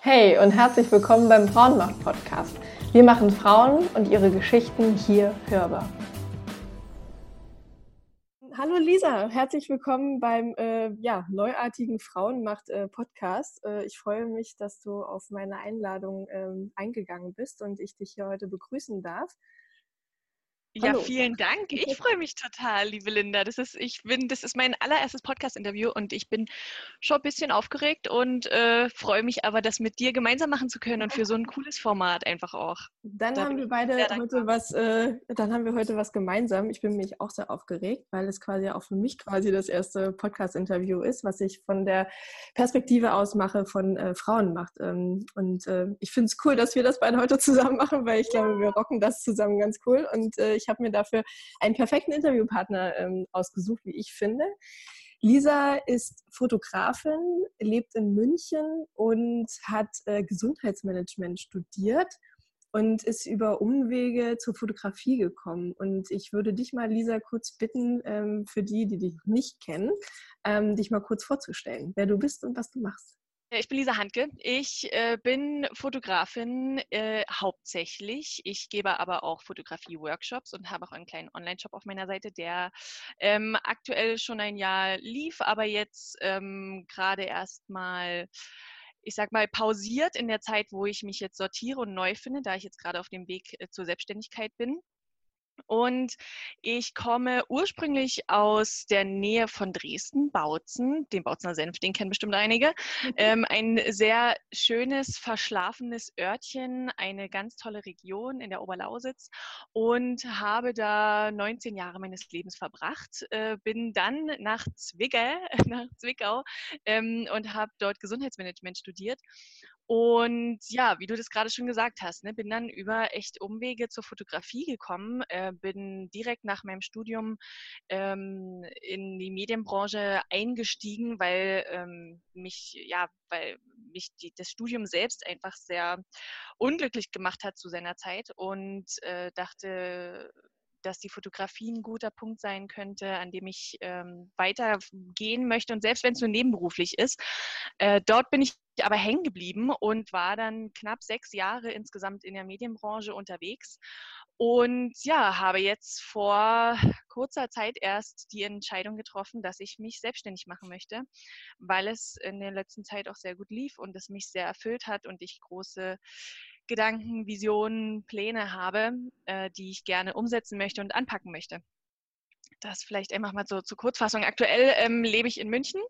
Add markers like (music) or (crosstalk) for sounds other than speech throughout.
Hey und herzlich willkommen beim Frauenmacht-Podcast. Wir machen Frauen und ihre Geschichten hier hörbar. Hallo Lisa, herzlich willkommen beim äh, ja, neuartigen Frauenmacht-Podcast. Äh, ich freue mich, dass du auf meine Einladung ähm, eingegangen bist und ich dich hier heute begrüßen darf. Ja, Hallo. vielen Dank. Ich freue mich total, liebe Linda. Das ist, ich bin, das ist mein allererstes Podcast-Interview und ich bin schon ein bisschen aufgeregt und äh, freue mich aber, das mit dir gemeinsam machen zu können und für so ein cooles Format einfach auch. Dann da haben wir beide heute was, äh, dann haben wir heute was gemeinsam. Ich bin nämlich auch sehr aufgeregt, weil es quasi auch für mich quasi das erste Podcast-Interview ist, was ich von der Perspektive aus mache von äh, Frauen macht. Ähm, und äh, ich finde es cool, dass wir das beide heute zusammen machen, weil ich ja. glaube, wir rocken das zusammen ganz cool und äh, ich ich habe mir dafür einen perfekten Interviewpartner ähm, ausgesucht, wie ich finde. Lisa ist Fotografin, lebt in München und hat äh, Gesundheitsmanagement studiert und ist über Umwege zur Fotografie gekommen. Und ich würde dich mal, Lisa, kurz bitten, ähm, für die, die dich nicht kennen, ähm, dich mal kurz vorzustellen, wer du bist und was du machst. Ich bin Lisa Handke. Ich äh, bin Fotografin äh, hauptsächlich. Ich gebe aber auch Fotografie-Workshops und habe auch einen kleinen Online-Shop auf meiner Seite, der ähm, aktuell schon ein Jahr lief, aber jetzt ähm, gerade erst mal ich sag mal, pausiert in der Zeit, wo ich mich jetzt sortiere und neu finde, da ich jetzt gerade auf dem Weg äh, zur Selbstständigkeit bin. Und ich komme ursprünglich aus der Nähe von Dresden, Bautzen, den Bautzener Senf, den kennen bestimmt einige. Mhm. Ähm, ein sehr schönes, verschlafenes Örtchen, eine ganz tolle Region in der Oberlausitz und habe da 19 Jahre meines Lebens verbracht. Äh, bin dann nach Zwickau, (laughs) nach Zwickau ähm, und habe dort Gesundheitsmanagement studiert und ja, wie du das gerade schon gesagt hast, ne, bin dann über echt Umwege zur Fotografie gekommen, äh, bin direkt nach meinem Studium ähm, in die Medienbranche eingestiegen, weil ähm, mich, ja, weil mich die, das Studium selbst einfach sehr unglücklich gemacht hat zu seiner Zeit und äh, dachte, dass die Fotografie ein guter Punkt sein könnte, an dem ich ähm, weitergehen möchte und selbst wenn es nur nebenberuflich ist. Äh, dort bin ich aber hängen geblieben und war dann knapp sechs Jahre insgesamt in der Medienbranche unterwegs und ja, habe jetzt vor kurzer Zeit erst die Entscheidung getroffen, dass ich mich selbstständig machen möchte, weil es in der letzten Zeit auch sehr gut lief und es mich sehr erfüllt hat und ich große Gedanken, Visionen, Pläne habe, äh, die ich gerne umsetzen möchte und anpacken möchte. Das vielleicht einfach mal so zur Kurzfassung. Aktuell ähm, lebe ich in München,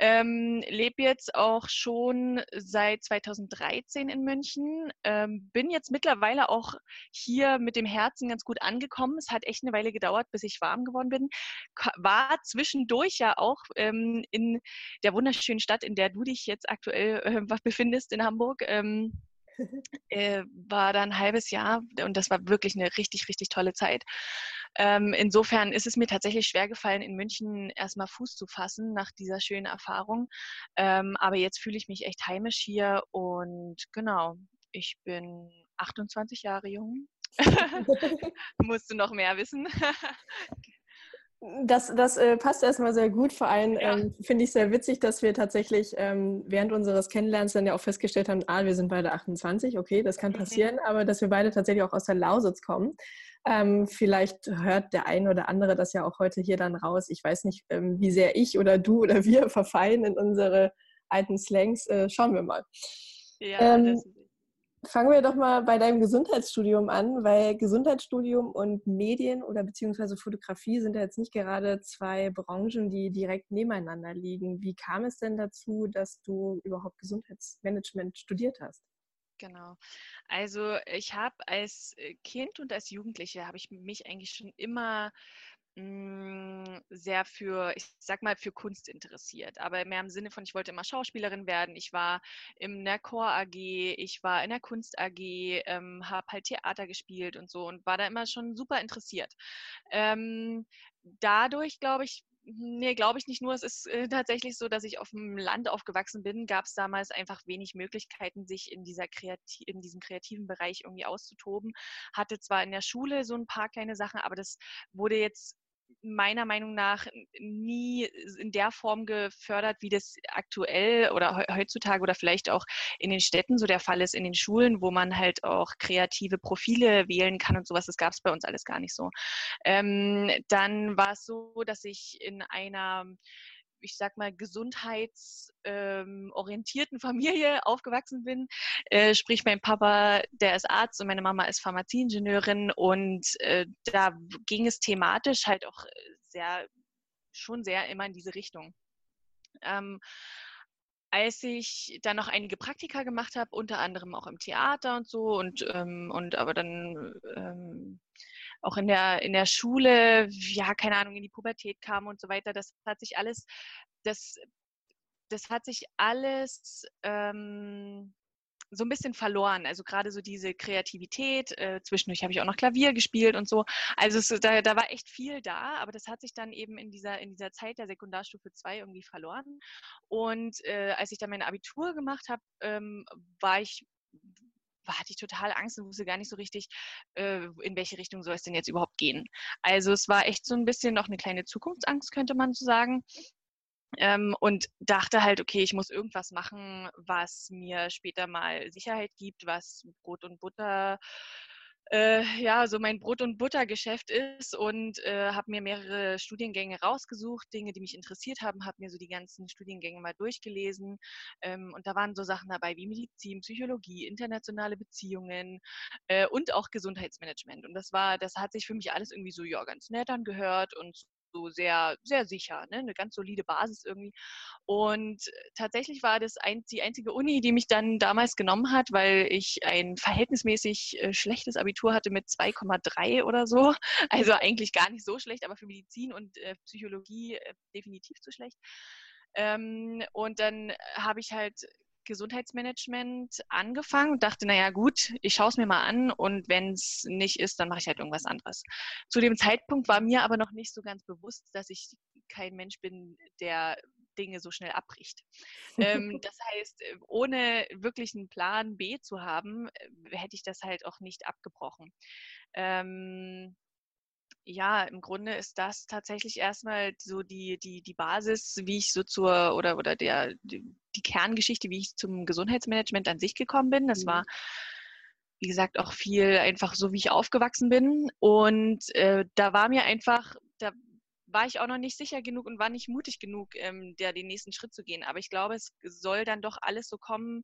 ähm, lebe jetzt auch schon seit 2013 in München, ähm, bin jetzt mittlerweile auch hier mit dem Herzen ganz gut angekommen. Es hat echt eine Weile gedauert, bis ich warm geworden bin. War zwischendurch ja auch ähm, in der wunderschönen Stadt, in der du dich jetzt aktuell äh, (laughs) befindest, in Hamburg. Ähm, äh, war da ein halbes Jahr und das war wirklich eine richtig, richtig tolle Zeit. Ähm, insofern ist es mir tatsächlich schwer gefallen, in München erstmal Fuß zu fassen nach dieser schönen Erfahrung. Ähm, aber jetzt fühle ich mich echt heimisch hier und genau, ich bin 28 Jahre jung. (laughs) Musst du noch mehr wissen? (laughs) Das, das äh, passt erstmal sehr gut. Vor allem ja. ähm, finde ich sehr witzig, dass wir tatsächlich ähm, während unseres Kennenlernens dann ja auch festgestellt haben, ah, wir sind beide 28, okay, das kann mhm. passieren, mhm. aber dass wir beide tatsächlich auch aus der Lausitz kommen. Ähm, vielleicht hört der eine oder andere das ja auch heute hier dann raus. Ich weiß nicht, ähm, wie sehr ich oder du oder wir (laughs) verfallen in unsere alten Slangs. Äh, schauen wir mal. Ja, ähm, das Fangen wir doch mal bei deinem Gesundheitsstudium an, weil Gesundheitsstudium und Medien oder beziehungsweise Fotografie sind ja jetzt nicht gerade zwei Branchen, die direkt nebeneinander liegen. Wie kam es denn dazu, dass du überhaupt Gesundheitsmanagement studiert hast? Genau. Also ich habe als äh, Kind und als Jugendliche habe ich mich eigentlich schon immer hm, sehr für, ich sag mal, für Kunst interessiert. Aber mehr im Sinne von, ich wollte immer Schauspielerin werden. Ich war in der Chor AG, ich war in der Kunst AG, ähm, habe halt Theater gespielt und so und war da immer schon super interessiert. Ähm, dadurch, glaube ich, Nee, glaube ich nicht nur. Es ist äh, tatsächlich so, dass ich auf dem Land aufgewachsen bin, gab es damals einfach wenig Möglichkeiten, sich in, dieser Kreati in diesem kreativen Bereich irgendwie auszutoben. Hatte zwar in der Schule so ein paar kleine Sachen, aber das wurde jetzt meiner Meinung nach nie in der Form gefördert, wie das aktuell oder heutzutage oder vielleicht auch in den Städten so der Fall ist, in den Schulen, wo man halt auch kreative Profile wählen kann und sowas. Das gab es bei uns alles gar nicht so. Ähm, dann war es so, dass ich in einer ich sag mal, gesundheitsorientierten ähm, Familie (laughs) aufgewachsen bin. Äh, sprich, mein Papa, der ist Arzt und meine Mama ist Pharmazieingenieurin und äh, da ging es thematisch halt auch sehr, schon sehr immer in diese Richtung. Ähm, als ich dann noch einige Praktika gemacht habe, unter anderem auch im Theater und so und, ähm, und aber dann ähm, auch in der, in der Schule, ja, keine Ahnung, in die Pubertät kam und so weiter, das hat sich alles, das, das hat sich alles ähm, so ein bisschen verloren. Also gerade so diese Kreativität. Äh, zwischendurch habe ich auch noch Klavier gespielt und so. Also es, da, da war echt viel da, aber das hat sich dann eben in dieser, in dieser Zeit der Sekundarstufe 2 irgendwie verloren. Und äh, als ich dann mein Abitur gemacht habe, ähm, war ich hatte ich total Angst und wusste gar nicht so richtig, äh, in welche Richtung soll es denn jetzt überhaupt gehen. Also es war echt so ein bisschen noch eine kleine Zukunftsangst, könnte man so sagen. Ähm, und dachte halt, okay, ich muss irgendwas machen, was mir später mal Sicherheit gibt, was Brot und Butter äh, ja, so mein Brot- und Buttergeschäft ist und äh, habe mir mehrere Studiengänge rausgesucht, Dinge, die mich interessiert haben, habe mir so die ganzen Studiengänge mal durchgelesen ähm, und da waren so Sachen dabei wie Medizin, Psychologie, internationale Beziehungen äh, und auch Gesundheitsmanagement. Und das war, das hat sich für mich alles irgendwie so ja ganz nett angehört und so sehr, sehr sicher, ne? eine ganz solide Basis irgendwie. Und tatsächlich war das ein, die einzige Uni, die mich dann damals genommen hat, weil ich ein verhältnismäßig äh, schlechtes Abitur hatte mit 2,3 oder so. (laughs) Also eigentlich gar nicht so schlecht, aber für Medizin und äh, Psychologie äh, definitiv zu schlecht. Ähm, und dann habe ich halt Gesundheitsmanagement angefangen und dachte, naja gut, ich schaue es mir mal an und wenn es nicht ist, dann mache ich halt irgendwas anderes. Zu dem Zeitpunkt war mir aber noch nicht so ganz bewusst, dass ich kein Mensch bin, der Dinge so schnell abbricht. ähm, (laughs) das heißt, ohne wirklich einen Plan B zu haben, äh, hätte ich das halt auch nicht abgebrochen. Ja, im Grunde ist das tatsächlich erstmal so die, die, die Basis, wie ich so zur, oder, oder der, die, die Kerngeschichte, wie ich zum Gesundheitsmanagement an sich gekommen bin. Das mhm. war, wie gesagt, auch viel einfach so, wie ich aufgewachsen bin. Und äh, da war mir einfach, da war ich auch noch nicht sicher genug und war nicht mutig genug, ähm, der den nächsten Schritt zu gehen. Aber ich glaube, es soll dann doch alles so kommen,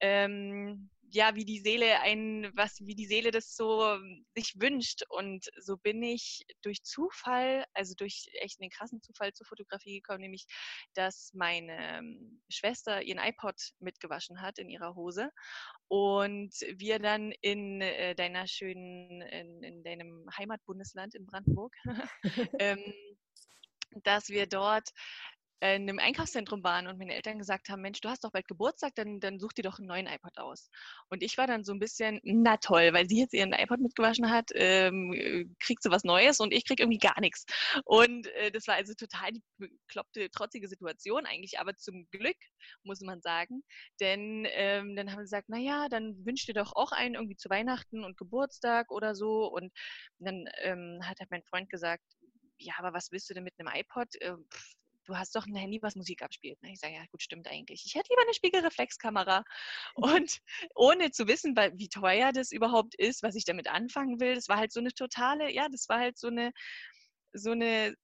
ähm, ja, wie die Seele ein, was, wie die Seele das so ähm, sich wünscht. Und so bin ich durch Zufall, also durch echt einen krassen Zufall zur Fotografie gekommen, nämlich, dass meine ähm, Schwester ihren iPod mitgewaschen hat in ihrer Hose. Und wir dann in äh, deiner schönen, in, in, deinem Heimatbundesland in Brandenburg, (laughs) ähm, dass wir dort in einem Einkaufszentrum waren und meine Eltern gesagt haben, Mensch, du hast doch bald Geburtstag, dann, dann such dir doch einen neuen iPod aus. Und ich war dann so ein bisschen, na toll, weil sie jetzt ihren iPod mitgewaschen hat, ähm, kriegt sie was Neues und ich krieg irgendwie gar nichts. Und äh, das war also total die bekloppte, trotzige Situation eigentlich, aber zum Glück, muss man sagen. Denn ähm, dann haben sie gesagt, naja, dann wünsch dir doch auch einen irgendwie zu Weihnachten und Geburtstag oder so. Und dann ähm, hat halt mein Freund gesagt, ja, aber was willst du denn mit einem iPod? Äh, pff, du hast doch ein Handy, was Musik abspielt. Ne? Ich sage, ja gut, stimmt eigentlich. Ich hätte lieber eine Spiegelreflexkamera. (laughs) Und ohne zu wissen, wie teuer das überhaupt ist, was ich damit anfangen will, das war halt so eine totale, ja, das war halt so eine, so eine,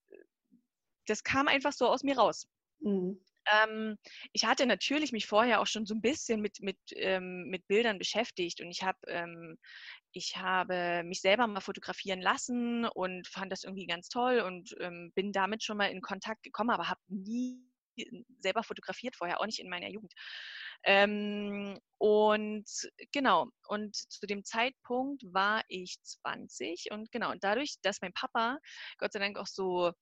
das kam einfach so aus mir raus. Mhm. Ähm, ich hatte natürlich mich vorher auch schon so ein bisschen mit, mit, ähm, mit Bildern beschäftigt und ich habe ähm, ich habe mich selber mal fotografieren lassen und fand das irgendwie ganz toll und ähm, bin damit schon mal in Kontakt gekommen, aber habe nie selber fotografiert vorher, auch nicht in meiner Jugend. Ähm, und genau, und zu dem Zeitpunkt war ich 20 und genau, und dadurch, dass mein Papa Gott sei Dank auch so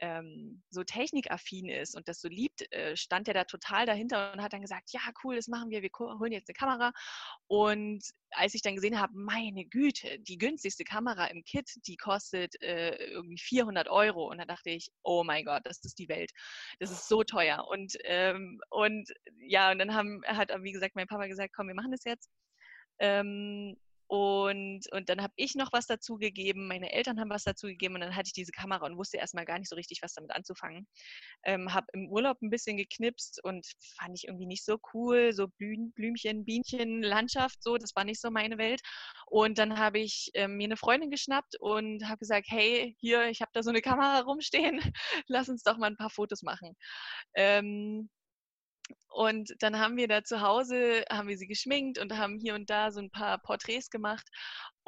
ähm, so technikaffin ist und das so liebt, äh, stand er da total dahinter und hat dann gesagt, ja, cool, das machen wir, wir holen jetzt eine Kamera. Und als ich dann gesehen habe, meine Güte, die günstigste Kamera im Kit, die kostet äh, irgendwie 400 Euro. Und da dachte ich, oh mein Gott, das ist die Welt. Das ist so teuer. Und, ähm, und ja, und dann haben, hat, wie gesagt, mein Papa gesagt, komm, wir machen das jetzt. Ähm, Und, und dann habe ich noch was dazu gegeben, meine Eltern haben was dazu gegeben und dann hatte ich diese Kamera und wusste erstmal gar nicht so richtig, was damit anzufangen. Ähm, habe im Urlaub ein bisschen geknipst und fand ich irgendwie nicht so cool, so Blüm, Blümchen, Bienchen, Landschaft, so, das war nicht so meine Welt. Und dann habe ich ähm, mir eine Freundin geschnappt und habe gesagt, hey, hier, ich habe da so eine Kamera rumstehen, (laughs) lass uns doch mal ein paar Fotos machen. Ähm, und dann haben wir da zu Hause, haben wir sie geschminkt und haben hier und da so ein paar Porträts gemacht.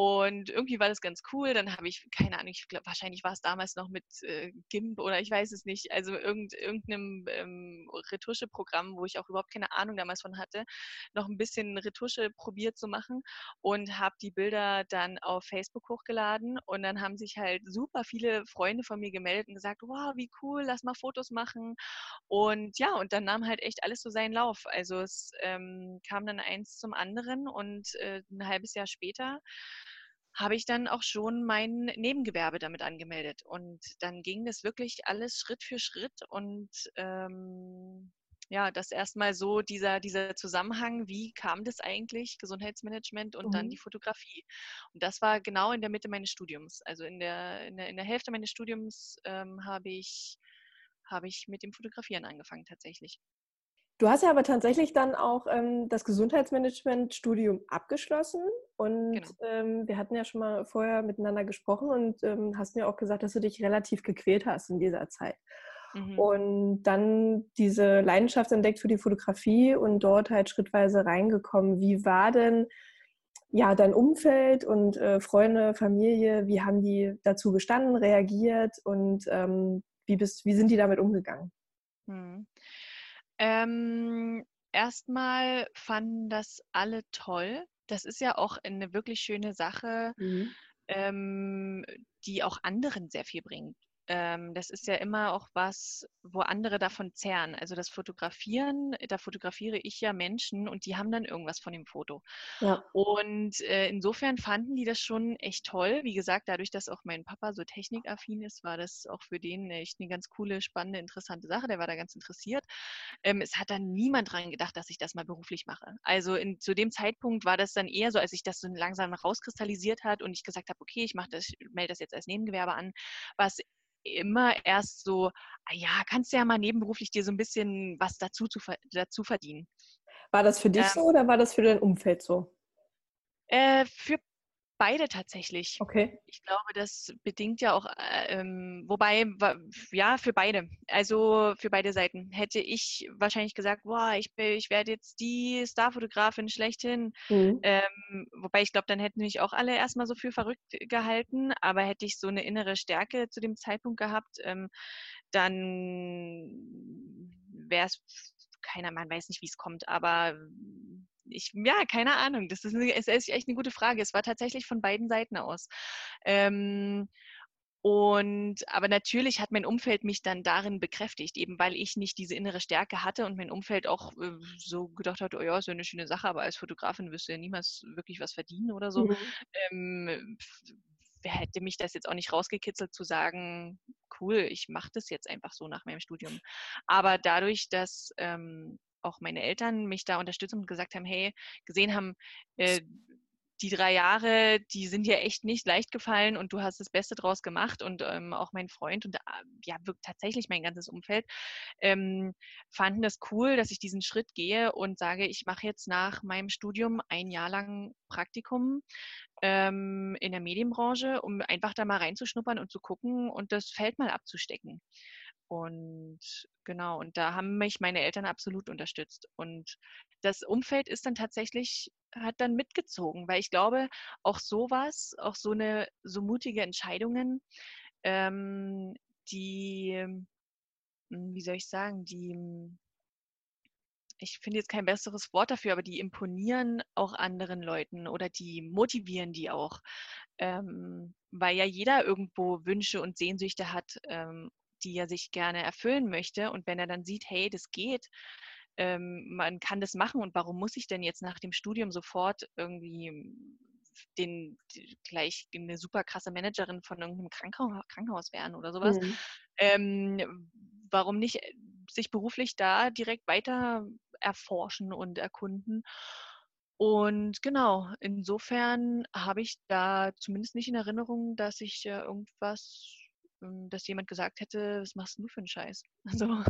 Und irgendwie war das ganz cool. Dann habe ich, keine Ahnung, ich glaube, wahrscheinlich war es damals noch mit äh, GIMP oder ich weiß es nicht, also irgend, irgendeinem ähm, Retuscheprogramm, wo ich auch überhaupt keine Ahnung damals von hatte, noch ein bisschen Retusche probiert zu machen und habe die Bilder dann auf Facebook hochgeladen. Und dann haben sich halt super viele Freunde von mir gemeldet und gesagt, wow, wie cool, lass mal Fotos machen. Und ja, und dann nahm halt echt alles so seinen Lauf. Also es ähm, kam dann eins zum anderen und äh, ein halbes Jahr später habe ich dann auch schon mein Nebengewerbe damit angemeldet. Und dann ging das wirklich alles Schritt für Schritt und ähm, ja, das erstmal so dieser, dieser Zusammenhang, wie kam das eigentlich, Gesundheitsmanagement und mhm. dann die Fotografie. Und das war genau in der Mitte meines Studiums. Also in der, in der, in der Hälfte meines Studiums ähm, habe ich, habe ich mit dem Fotografieren angefangen tatsächlich. Du hast ja aber tatsächlich dann auch ähm, das Gesundheitsmanagement-Studium abgeschlossen und genau. ähm, wir hatten ja schon mal vorher miteinander gesprochen und ähm, hast mir auch gesagt, dass du dich relativ gequält hast in dieser Zeit. Mhm. Und dann diese Leidenschaft entdeckt für die Fotografie und dort halt schrittweise reingekommen. Wie war denn ja dein Umfeld und äh, Freunde, Familie? Wie haben die dazu gestanden, reagiert und ähm, wie, bist, wie sind die damit umgegangen? Mhm. Ähm, erstmal fanden das alle toll. Das ist ja auch eine wirklich schöne Sache, mhm. ähm, die auch anderen sehr viel bringt ähm, das ist ja immer auch was, wo andere davon zehren. Also das Fotografieren, da fotografiere ich ja Menschen und die haben dann irgendwas von dem Foto. Ja. Und äh, insofern fanden die das schon echt toll. Wie gesagt, dadurch, dass auch mein Papa so technikaffin ist, war das auch für den echt eine ganz coole, spannende, interessante Sache. Der war da ganz interessiert. Ähm, es hat dann niemand dran gedacht, dass ich das mal beruflich mache. Also in, zu dem Zeitpunkt war das dann eher so, als sich das so langsam rauskristallisiert hat und ich gesagt habe, okay, ich mache das, melde das jetzt als Nebengewerbe an, was immer erst so, ah ja, kannst du ja mal nebenberuflich dir so ein bisschen was dazu, zu, dazu verdienen. War das für dich ähm, so oder war das für dein Umfeld so? Äh, für beide tatsächlich. Okay. Ich glaube, das bedingt ja auch, äh, ähm, wobei, ja, für beide. Also für beide Seiten. Hätte ich wahrscheinlich gesagt, boah, ich, ich werde jetzt die Starfotografin schlechthin. Mhm. Ähm, wobei ich glaube, dann hätten mich auch alle erstmal so für verrückt gehalten. Aber hätte ich so eine innere Stärke zu dem Zeitpunkt gehabt, ähm, dann wäre es keiner, man weiß nicht, wie es kommt, aber ich, ja, keine Ahnung. Das ist, eine, ist echt eine gute Frage. Es war tatsächlich von beiden Seiten aus. Ähm, und aber natürlich hat mein Umfeld mich dann darin bekräftigt, eben weil ich nicht diese innere Stärke hatte und mein Umfeld auch äh, so gedacht hat, oh ja, ist ja eine schöne Sache, aber als Fotografin wirst du ja niemals wirklich was verdienen oder so. Mhm. Ähm, hätte mich das jetzt auch nicht rausgekitzelt zu sagen, cool, ich mache das jetzt einfach so nach meinem Studium. Aber dadurch, dass ähm, auch meine Eltern mich da unterstützt und gesagt haben, hey, gesehen haben, äh, die drei Jahre, die sind dir echt nicht leicht gefallen und du hast das Beste draus gemacht und ähm, auch mein Freund und äh, ja, wirklich tatsächlich mein ganzes Umfeld ähm, fanden das cool, dass ich diesen Schritt gehe und sage, ich mache jetzt nach meinem Studium ein Jahr lang Praktikum ähm, in der Medienbranche, um einfach da mal reinzuschnuppern und zu gucken und das Feld mal abzustecken. Und genau, und da haben mich meine Eltern absolut unterstützt. Und das Umfeld ist dann tatsächlich, hat dann mitgezogen, weil ich glaube, auch sowas, auch so eine, so mutige Entscheidungen, ähm, die, hm, wie soll ich sagen, die, hm, ich finde jetzt kein besseres Wort dafür, aber die imponieren auch anderen Leuten oder die motivieren die auch, ähm, weil ja jeder irgendwo Wünsche und Sehnsüchte hat ähm, die er sich gerne erfüllen möchte. Und wenn er dann sieht, hey, das geht, ähm, man kann das machen und warum muss ich denn jetzt nach dem Studium sofort irgendwie den, gleich eine super krasse Managerin von irgendeinem Krankenhaus, Krankenhaus werden oder sowas. Mhm. Ähm, warum nicht sich beruflich da direkt weiter erforschen und erkunden? Und genau, insofern habe ich da zumindest nicht in Erinnerung, dass ich äh, irgendwas, dass jemand gesagt hätte, was machst du für einen Scheiß? (laughs) Also,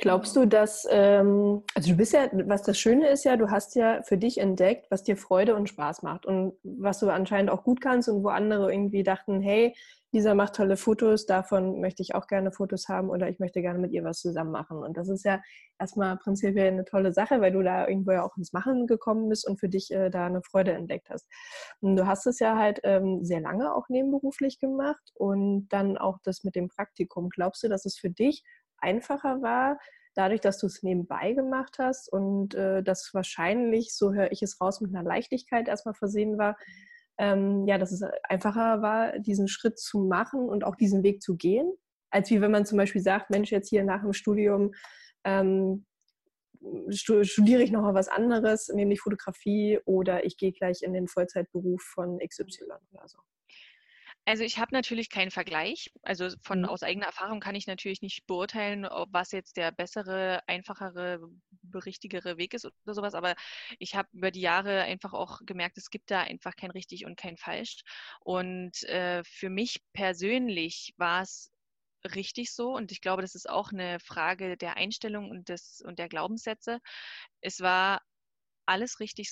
Glaubst du, dass, ähm, also du bist ja, was das Schöne ist ja, du hast ja für dich entdeckt, was dir Freude und Spaß macht und was du anscheinend auch gut kannst und wo andere irgendwie dachten, hey, Lisa macht tolle Fotos, davon möchte ich auch gerne Fotos haben oder ich möchte gerne mit ihr was zusammen machen. Und das ist ja erstmal prinzipiell eine tolle Sache, weil du da irgendwo ja auch ins Machen gekommen bist und für dich äh, da eine Freude entdeckt hast. Und du hast es ja halt ähm, sehr lange auch nebenberuflich gemacht und dann auch das mit dem Praktikum. Glaubst du, dass es für dich einfacher war, dadurch, dass du es nebenbei gemacht hast und äh, das wahrscheinlich, so höre ich es raus, mit einer Leichtigkeit erstmal versehen war, ähm, ja, dass es einfacher war, diesen Schritt zu machen und auch diesen Weg zu gehen, als wie wenn man zum Beispiel sagt, Mensch, jetzt hier nach dem Studium ähm, studiere ich noch mal was anderes, nämlich Fotografie oder ich gehe gleich in den Vollzeitberuf von XY oder so. Also ich habe natürlich keinen Vergleich. Also von mhm. aus eigener Erfahrung kann ich natürlich nicht beurteilen, ob was jetzt der bessere, einfachere, richtigere Weg ist oder sowas. Aber ich habe über die Jahre einfach auch gemerkt, es gibt da einfach kein richtig und kein falsch. Und äh, für mich persönlich war es richtig so und ich glaube, das ist auch eine Frage der Einstellung und des und der Glaubenssätze. Es war alles richtig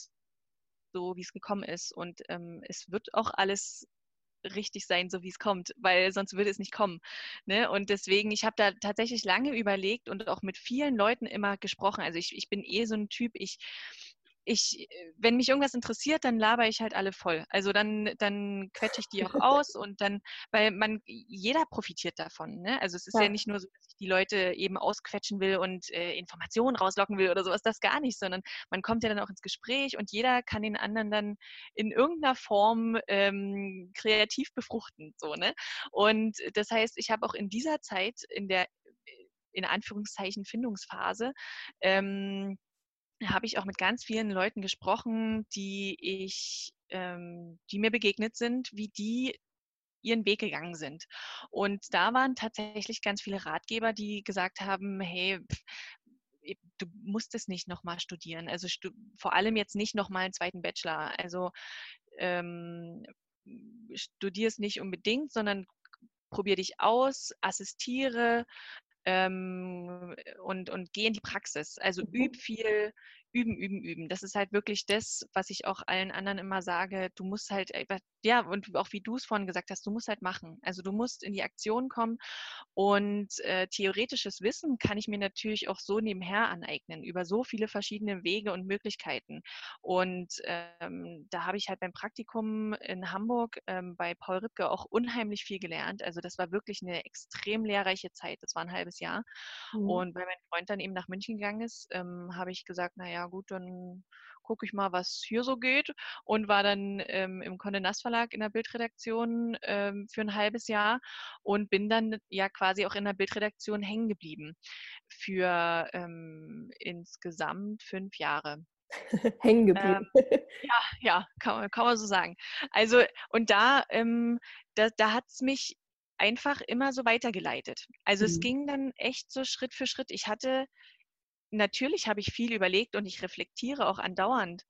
so, wie es gekommen ist und ähm, es wird auch alles richtig sein, so wie es kommt, weil sonst würde es nicht kommen. Ne? Und deswegen, ich habe da tatsächlich lange überlegt und auch mit vielen Leuten immer gesprochen. Also ich, ich bin eh so ein Typ, ich, ich, äh, wenn mich irgendwas interessiert, dann laber ich halt alle voll. Also dann, dann quetsche ich die auch (laughs) aus und dann, weil man, jeder profitiert davon. Ne? Also es ist ja. ja nicht nur so, dass ich die Leute eben ausquetschen will und äh, Informationen rauslocken will oder sowas, das gar nicht, sondern man kommt ja dann auch ins Gespräch und jeder kann den anderen dann in irgendeiner Form ähm, kreativ befruchten. So, ne? Und das heißt, ich habe auch in dieser Zeit, in der in Anführungszeichen Findungsphase, ähm, habe ich auch mit ganz vielen Leuten gesprochen, die ich, ähm, die mir begegnet sind, wie die ihren Weg gegangen sind. Und da waren tatsächlich ganz viele Ratgeber, die gesagt haben, hey, du musst es nicht nochmal studieren. Also stu vor allem jetzt nicht nochmal einen zweiten Bachelor. Also ähm, studier es nicht unbedingt, sondern probier dich aus, assistiere, ähm, und, und geh in die Praxis. Also mhm. üb viel, üben, üben, üben. Das ist halt wirklich das, was ich auch allen anderen immer sage. Du musst halt, ja, und auch wie du es vorhin gesagt hast, du musst halt machen. Also du musst in die Aktion kommen und äh, theoretisches Wissen kann ich mir natürlich auch so nebenher aneignen, über so viele verschiedene Wege und Möglichkeiten. Und ähm, da habe ich halt beim Praktikum in Hamburg ähm, bei Paul Ripke auch unheimlich viel gelernt. Also das war wirklich eine extrem lehrreiche Zeit. Das war ein halbes Jahr. Mhm. Und weil mein Freund dann eben nach München gegangen ist, ähm, habe ich gesagt, naja, ja gut, dann gucke ich mal, was hier so geht und war dann ähm, im Condé Nast Verlag in der Bildredaktion ähm, für ein halbes Jahr und bin dann ja quasi auch in der Bildredaktion hängen geblieben für ähm, insgesamt fünf Jahre. (laughs) hängen geblieben. Ähm, ja, ja, kann, kann, man so sagen. Also und da, ähm, da, da hat es mich einfach immer so weitergeleitet. Also mhm. es ging dann echt so Schritt für Schritt. Ich hatte natürlich habe ich viel überlegt und ich reflektiere auch andauernd.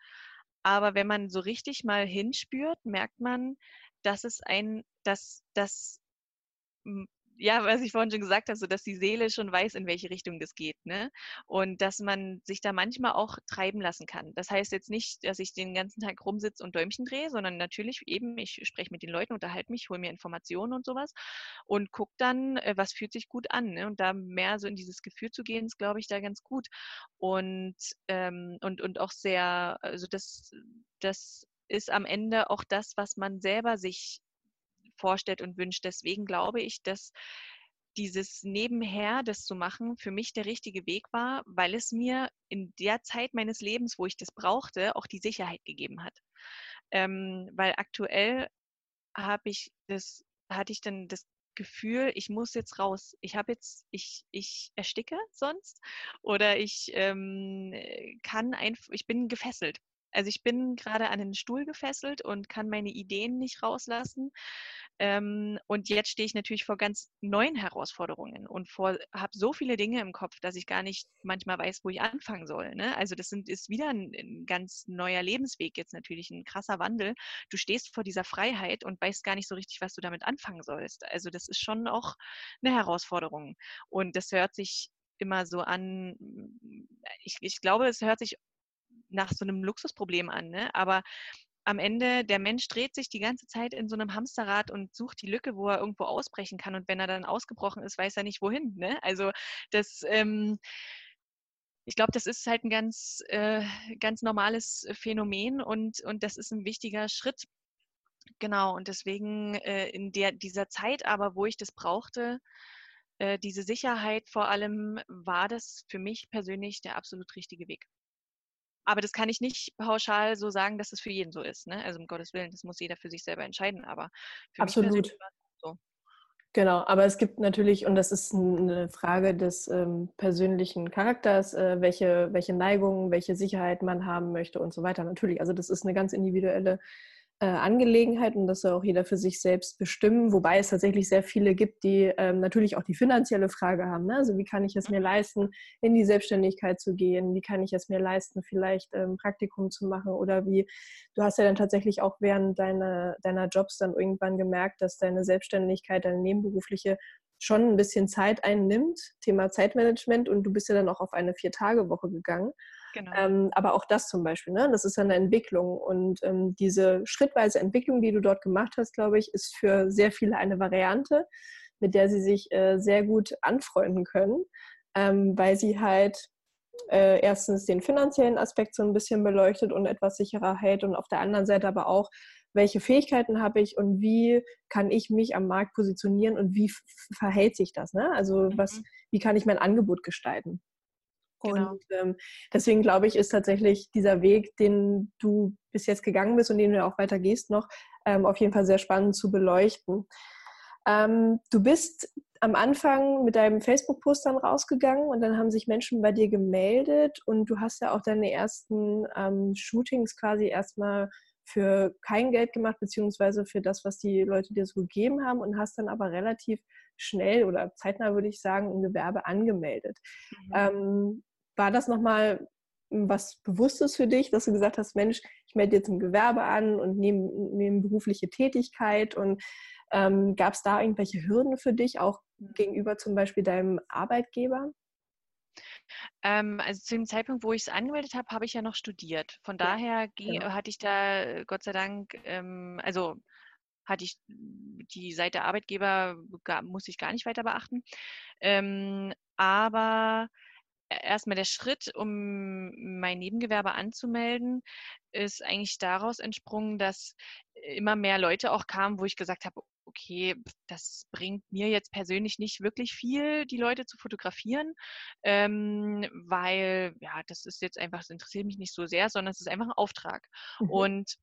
Aber wenn man so richtig mal hinspürt, merkt man, dass es ein, dass, dass ja, was ich vorhin schon gesagt habe, so dass die Seele schon weiß, in welche Richtung das geht, ne? Und dass man sich da manchmal auch treiben lassen kann. Das heißt jetzt nicht, dass ich den ganzen Tag rumsitze und Däumchen drehe, sondern natürlich eben, ich spreche mit den Leuten, unterhalte mich, hole mir Informationen und sowas und gucke dann, äh, was fühlt sich gut an. Ne? Und da mehr so in dieses Gefühl zu gehen, ist, glaube ich, da ganz gut. Und, ähm, und, und auch sehr, also das, das ist am Ende auch das, was man selber sich vorstellt und wünscht. Deswegen glaube ich, dass dieses Nebenher, das zu machen, für mich der richtige Weg war, weil es mir in der Zeit meines Lebens, wo ich das brauchte, auch die Sicherheit gegeben hat. Ähm, weil aktuell habe ich das, hatte ich dann das Gefühl, ich muss jetzt raus. Ich habe jetzt, ich, ich ersticke sonst oder ich ähm, kann einfach, ich bin gefesselt. Also ich bin gerade an den Stuhl gefesselt und kann meine Ideen nicht rauslassen Ähm, und jetzt stehe ich natürlich vor ganz neuen Herausforderungen und habe so viele Dinge im Kopf, dass ich gar nicht manchmal weiß, wo ich anfangen soll. Ne? Also das sind, ist wieder ein, ein, ganz neuer Lebensweg, jetzt natürlich ein krasser Wandel. Du stehst vor dieser Freiheit und weißt gar nicht so richtig, was du damit anfangen sollst. Also das ist schon auch eine Herausforderung. Und das hört sich immer so an, ich, ich glaube, es hört sich nach so einem Luxusproblem an, ne? aber am Ende, der Mensch dreht sich die ganze Zeit in so einem Hamsterrad und sucht die Lücke, wo er irgendwo ausbrechen kann. Und wenn er dann ausgebrochen ist, weiß er nicht wohin. Ne? Also das, ähm, ich glaube, das ist halt ein ganz, äh, ganz normales Phänomen und, und das ist ein wichtiger Schritt. Genau, und deswegen äh, in der, dieser Zeit aber, wo ich das brauchte, äh, diese Sicherheit vor allem, war das für mich persönlich der absolut richtige Weg. Aber das kann ich nicht pauschal so sagen, dass es für jeden so ist. Ne? Also um Gottes Willen, das muss jeder für sich selber entscheiden. Aber für Absolut. mich persönlich war es so. Genau, aber es gibt natürlich, und das ist eine Frage des ähm, persönlichen Charakters, äh, welche, welche Neigungen, welche Sicherheit man haben möchte und so weiter. Natürlich, also das ist eine ganz individuelle äh, Angelegenheit und das soll auch jeder für sich selbst bestimmen, wobei es tatsächlich sehr viele gibt, die ähm, natürlich auch die finanzielle Frage haben. Ne? Also wie kann ich es mir leisten, in die Selbstständigkeit zu gehen? Wie kann ich es mir leisten, vielleicht ähm, Praktikum zu machen? Oder wie, du hast ja dann tatsächlich auch während deiner, deiner Jobs dann irgendwann gemerkt, dass deine Selbstständigkeit, deine nebenberufliche schon ein bisschen Zeit einnimmt, Thema Zeitmanagement und du bist ja dann auch auf eine Vier-Tage-Woche gegangen. Genau. Ähm, aber auch das zum Beispiel, ne? das ist eine Entwicklung. Und ähm, diese schrittweise Entwicklung, die du dort gemacht hast, glaube ich, ist für sehr viele eine Variante, mit der sie sich äh, sehr gut anfreunden können, ähm, weil sie halt äh, erstens den finanziellen Aspekt so ein bisschen beleuchtet und etwas sicherer hält und auf der anderen Seite aber auch, welche Fähigkeiten habe ich und wie kann ich mich am Markt positionieren und wie verhält sich das? Ne? Also was, mhm. wie kann ich mein Angebot gestalten? Genau. Und ähm, deswegen glaube ich, ist tatsächlich dieser Weg, den du bis jetzt gegangen bist und den du auch weiter gehst, noch ähm, auf jeden Fall sehr spannend zu beleuchten. Ähm, du bist am Anfang mit deinem Facebook-Post dann rausgegangen und dann haben sich Menschen bei dir gemeldet und du hast ja auch deine ersten ähm, Shootings quasi erstmal für kein Geld gemacht, beziehungsweise für das, was die Leute dir so gegeben haben und hast dann aber relativ schnell oder zeitnah, würde ich sagen, ein Gewerbe angemeldet. Mhm. Ähm, war das nochmal was Bewusstes für dich, dass du gesagt hast, Mensch, ich melde jetzt ein Gewerbe an und nehme, nehme berufliche Tätigkeit und ähm, gab es da irgendwelche Hürden für dich, auch gegenüber zum Beispiel deinem Arbeitgeber? Ähm, also zu dem Zeitpunkt, wo ich es angemeldet habe, habe ich ja noch studiert. Von daher genau. hatte ich da äh, Gott sei Dank, ähm, also hatte ich die Seite Arbeitgeber, gar, musste ich gar nicht weiter beachten. Ähm, aber erstmal der Schritt, um mein Nebengewerbe anzumelden, ist eigentlich daraus entsprungen, dass immer mehr Leute auch kamen, wo ich gesagt habe, okay, das bringt mir jetzt persönlich nicht wirklich viel, die Leute zu fotografieren, ähm, weil ja, das ist jetzt einfach, das interessiert mich nicht so sehr, sondern es ist einfach ein Auftrag. Mhm. Und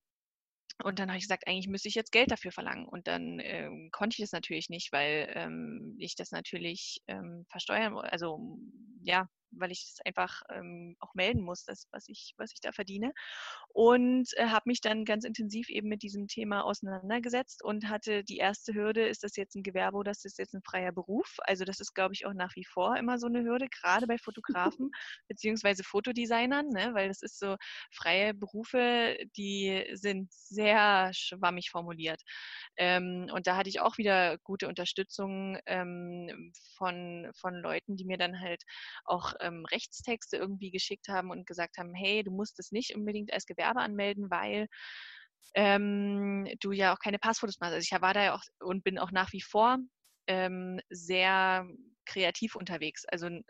und dann habe ich gesagt, eigentlich müsste ich jetzt Geld dafür verlangen. Und dann ähm, konnte ich das natürlich nicht, weil ähm, ich das natürlich ähm, versteuern, also ja, weil ich es einfach ähm, auch melden muss, das, was ich, was ich da verdiene. Und äh, habe mich dann ganz intensiv eben mit diesem Thema auseinandergesetzt und hatte die erste Hürde, ist das jetzt ein Gewerbe oder ist das jetzt ein freier Beruf? Also das ist, glaube ich, auch nach wie vor immer so eine Hürde, gerade bei Fotografen (laughs) beziehungsweise Fotodesignern, ne? weil das ist so freie Berufe, die sind sehr schwammig formuliert. Ähm, und da hatte ich auch wieder gute Unterstützung ähm, von, von Leuten, die mir dann halt auch ähm, Rechtstexte irgendwie geschickt haben und gesagt haben, hey, du musst es nicht unbedingt als Gewerbe anmelden, weil ähm, du ja auch keine Passfotos machst. Also ich war da ja auch und bin auch nach wie vor ähm, sehr kreativ unterwegs. Also äh,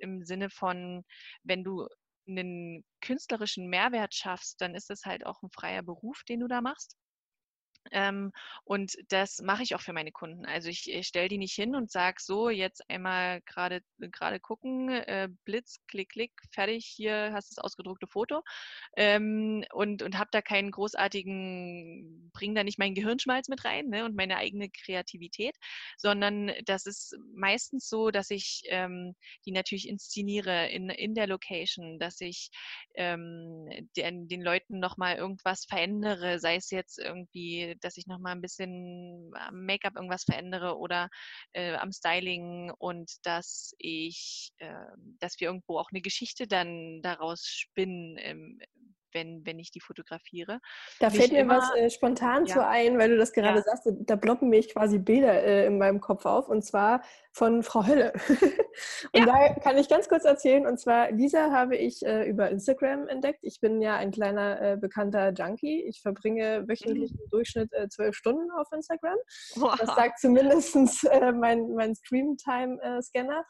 im Sinne von, wenn du einen künstlerischen Mehrwert schaffst, dann ist das halt auch ein freier Beruf, den du da machst. Ähm, und das mache ich auch für meine Kunden. Also ich, ich stelle die nicht hin und sage so, jetzt einmal gerade gucken, äh, Blitz, klick, klick, fertig, hier hast du das ausgedruckte Foto ähm, und, und habe da keinen großartigen, bringe da nicht meinen Gehirnschmalz mit rein ne, und meine eigene Kreativität, sondern das ist meistens so, dass ich ähm, die natürlich inszeniere in, in der Location, dass ich ähm, den, den Leuten nochmal irgendwas verändere, sei es jetzt irgendwie dass ich nochmal ein bisschen am Make-up irgendwas verändere oder äh, am Styling und dass ich, äh, dass wir irgendwo auch eine Geschichte dann daraus spinnen, ähm, wenn, wenn ich die fotografiere. Da fällt mir was äh, spontan ja. zu ein, weil du das gerade ja. sagst, da ploppen mich quasi Bilder äh, in meinem Kopf auf und zwar von Frau Hölle. (laughs) und ja. da kann ich ganz kurz erzählen und zwar Lisa habe ich äh, über Instagram entdeckt. Ich bin ja ein kleiner äh, bekannter Junkie. Ich verbringe wöchentlich mhm. im Durchschnitt äh, zwölf Stunden auf Instagram. Wow. Das sagt zumindest äh, mein, mein Stream-Time-Scanner.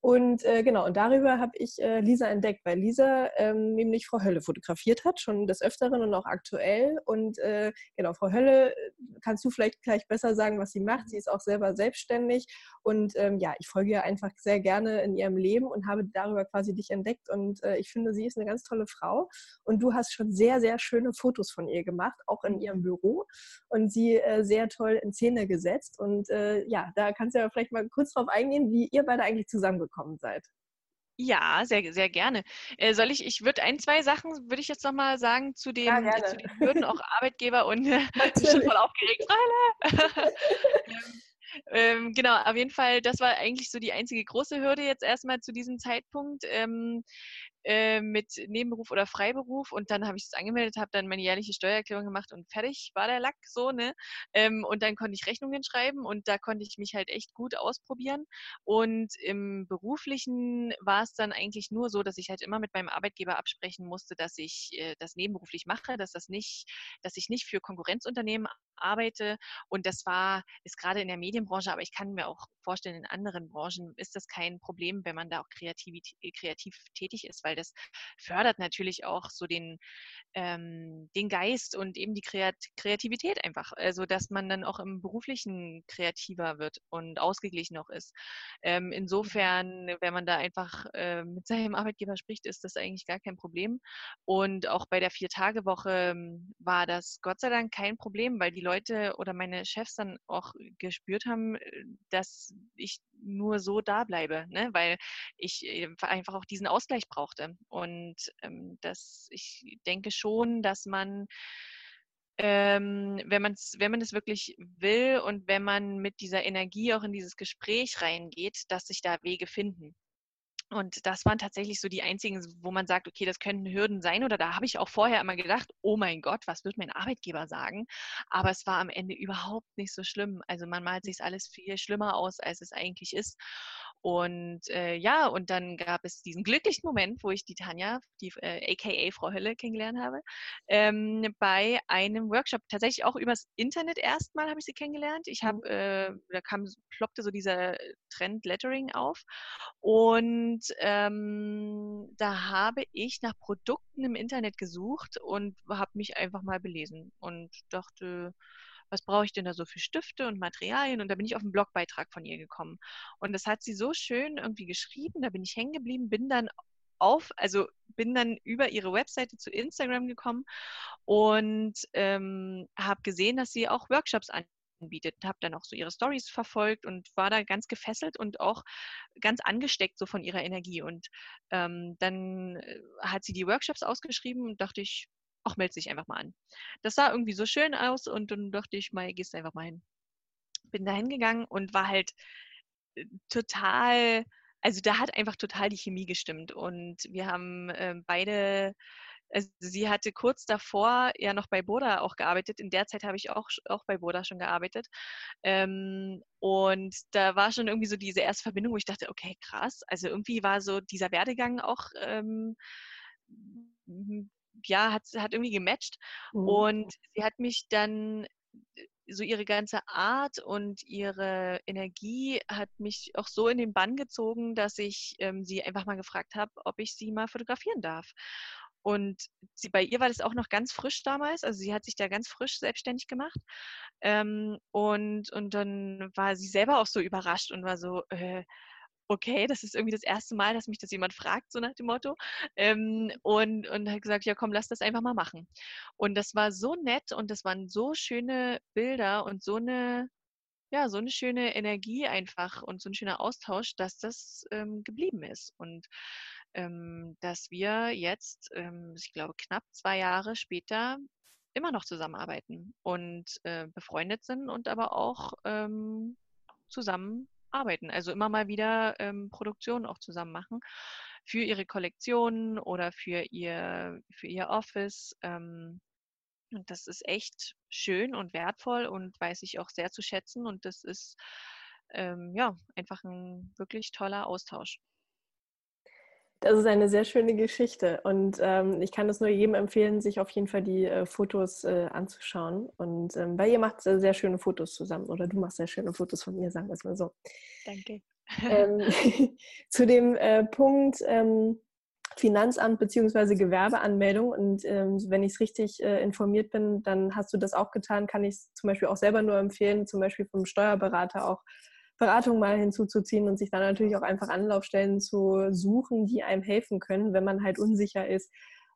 Und äh, genau, und darüber habe ich äh, Lisa entdeckt, weil Lisa ähm, nämlich Frau Hölle fotografiert hat, schon des Öfteren und auch aktuell. Und äh, genau, Frau Hölle, äh, kannst du vielleicht gleich besser sagen, was sie macht. Sie ist auch selber selbstständig. Und ähm, ja, ich folge ihr einfach sehr gerne in ihrem Leben und habe darüber quasi dich entdeckt. Und äh, ich finde, sie ist eine ganz tolle Frau. Und du hast schon sehr, sehr schöne Fotos von ihr gemacht, auch in ihrem Büro. Und sie äh, sehr toll in Szene gesetzt. Und ja, da kannst du ja vielleicht mal kurz drauf eingehen, wie ihr beide eigentlich zusammengekommen gekommen seid. Ja, sehr, sehr gerne. Äh, soll ich, ich würde ein, zwei Sachen, würde ich jetzt nochmal sagen, zu den, ja, zu den Hürden, auch (laughs) Arbeitgeber und äh, (laughs) schon voll aufgeregt. (laughs) ähm, genau, auf jeden Fall, das war eigentlich so die einzige große Hürde jetzt erstmal zu diesem Zeitpunkt. Ähm, äh, mit Nebenberuf oder Freiberuf und dann habe ich es angemeldet, habe dann meine jährliche Steuererklärung gemacht und fertig war der Lack so, ne? Ähm, und dann konnte ich Rechnungen schreiben und da konnte ich mich halt echt gut ausprobieren. Und im Beruflichen war es dann eigentlich nur so, dass ich halt immer mit meinem Arbeitgeber absprechen musste, dass ich äh, das nebenberuflich mache, dass das nicht, dass ich nicht für Konkurrenzunternehmen arbeite. Und das war, ist gerade in der Medienbranche, aber ich kann mir auch vorstellen, in anderen Branchen ist das kein Problem, wenn man da auch kreativ, kreativ tätig ist, weil das fördert natürlich auch so den, ähm, den Geist und eben die Kreat Kreativität einfach. Also, dass man dann auch im beruflichen kreativer wird und ausgeglichen auch ist. Ähm, mhm. insofern, wenn man da einfach äh, mit seinem Arbeitgeber spricht, ist das eigentlich gar kein Problem. Und auch bei der Vier-Tage-Woche ähm, war das Gott sei Dank kein Problem, weil die Leute oder meine Chefs dann auch gespürt haben, äh, dass ich nur so da bleibe, ne? weil ich äh, einfach auch diesen Ausgleich brauchte. Und ähm, das, ich denke schon, dass man ähm, wenn, man's, wenn man es wirklich will und wenn man mit dieser Energie auch in dieses Gespräch reingeht, dass sich da Wege finden. Und das waren tatsächlich so die einzigen, wo man sagt, okay, das könnten Hürden sein. Oder da habe ich auch vorher immer gedacht, oh mein Gott, was wird mein Arbeitgeber sagen? Aber es war am Ende überhaupt nicht so schlimm. Also man malt sich alles viel schlimmer aus, als es eigentlich ist. Und äh, ja, und dann gab es diesen glücklichen Moment, wo ich die Tanja, die äh, aka Frau Hölle, kennengelernt habe, ähm, bei einem Workshop, tatsächlich auch übers Internet erstmal habe ich sie kennengelernt. Ich habe, mhm. äh, da kam, ploppte so dieser Trend Lettering auf und ähm, da habe ich nach Produkten im Internet gesucht und habe mich einfach mal belesen und dachte, was brauche ich denn da so für Stifte und Materialien? Und da bin ich auf einen Blogbeitrag von ihr gekommen. Und das hat sie so schön irgendwie geschrieben, da bin ich hängen geblieben, bin dann auf, also bin dann über ihre Webseite zu Instagram gekommen und ähm, habe gesehen, dass sie auch Workshops anbietet. Habe dann auch so ihre Stories verfolgt und war da ganz gefesselt und auch ganz angesteckt so von ihrer Energie. Und ähm, dann äh, hat sie die Workshops ausgeschrieben und dachte ich, ach, melde dich einfach mal an. Das sah irgendwie so schön aus und dann dachte ich, mal, gehst einfach mal hin. Bin da hingegangen und war halt äh, total, also da hat einfach total die Chemie gestimmt und wir haben äh, beide also sie hatte kurz davor ja noch bei Boda auch gearbeitet. In der Zeit habe ich auch, auch bei Boda schon gearbeitet. Ähm, und da war schon irgendwie so diese erste Verbindung, wo ich dachte, okay, krass. Also irgendwie war so dieser Werdegang auch ähm, ja, hat, hat irgendwie gematcht. Mhm. Und sie hat mich dann äh, so ihre ganze Art und ihre Energie hat mich auch so in den Bann gezogen, dass ich ähm, sie einfach mal gefragt habe, ob ich sie mal fotografieren darf. Und sie, bei ihr war das auch noch ganz frisch damals, also sie hat sich da ganz frisch selbstständig gemacht. Ähm, und, und dann war sie selber auch so überrascht und war so, äh, okay, das ist irgendwie das erste Mal, dass mich das jemand fragt, so nach dem Motto. Ähm, und, und hat gesagt, ja komm, lass das einfach mal machen. Und das war so nett und das waren so schöne Bilder und so eine, ja, so eine schöne Energie einfach und so ein schöner Austausch, dass das ähm, geblieben ist. Und ähm, dass wir jetzt, ähm, ich glaube, knapp zwei Jahre später immer noch zusammenarbeiten und äh, befreundet sind und aber auch ähm, zusammenarbeiten. Also immer mal wieder ähm, Produktionen auch zusammen machen für ihre Kollektionen oder für ihr, für ihr Office. Ähm, und das ist echt schön und wertvoll und weiß ich auch sehr zu schätzen. Und das ist ähm, ja einfach ein wirklich toller Austausch. Das ist eine sehr schöne Geschichte und ähm, ich kann es nur jedem empfehlen, sich auf jeden Fall die äh, Fotos äh, anzuschauen. Und ähm, weil ihr macht sehr, sehr schöne Fotos zusammen oder du machst sehr schöne Fotos von mir, sagen wir es mal so. Danke. Ähm, (laughs) (laughs) zu dem äh, Punkt ähm, Finanzamt bzw. Gewerbeanmeldung und ähm, wenn ich es richtig äh, informiert bin, dann hast du das auch getan, kann ich es zum Beispiel auch selber nur empfehlen, zum Beispiel vom Steuerberater auch Beratung mal hinzuzuziehen und sich dann natürlich auch einfach Anlaufstellen zu suchen, die einem helfen können, wenn man halt unsicher ist,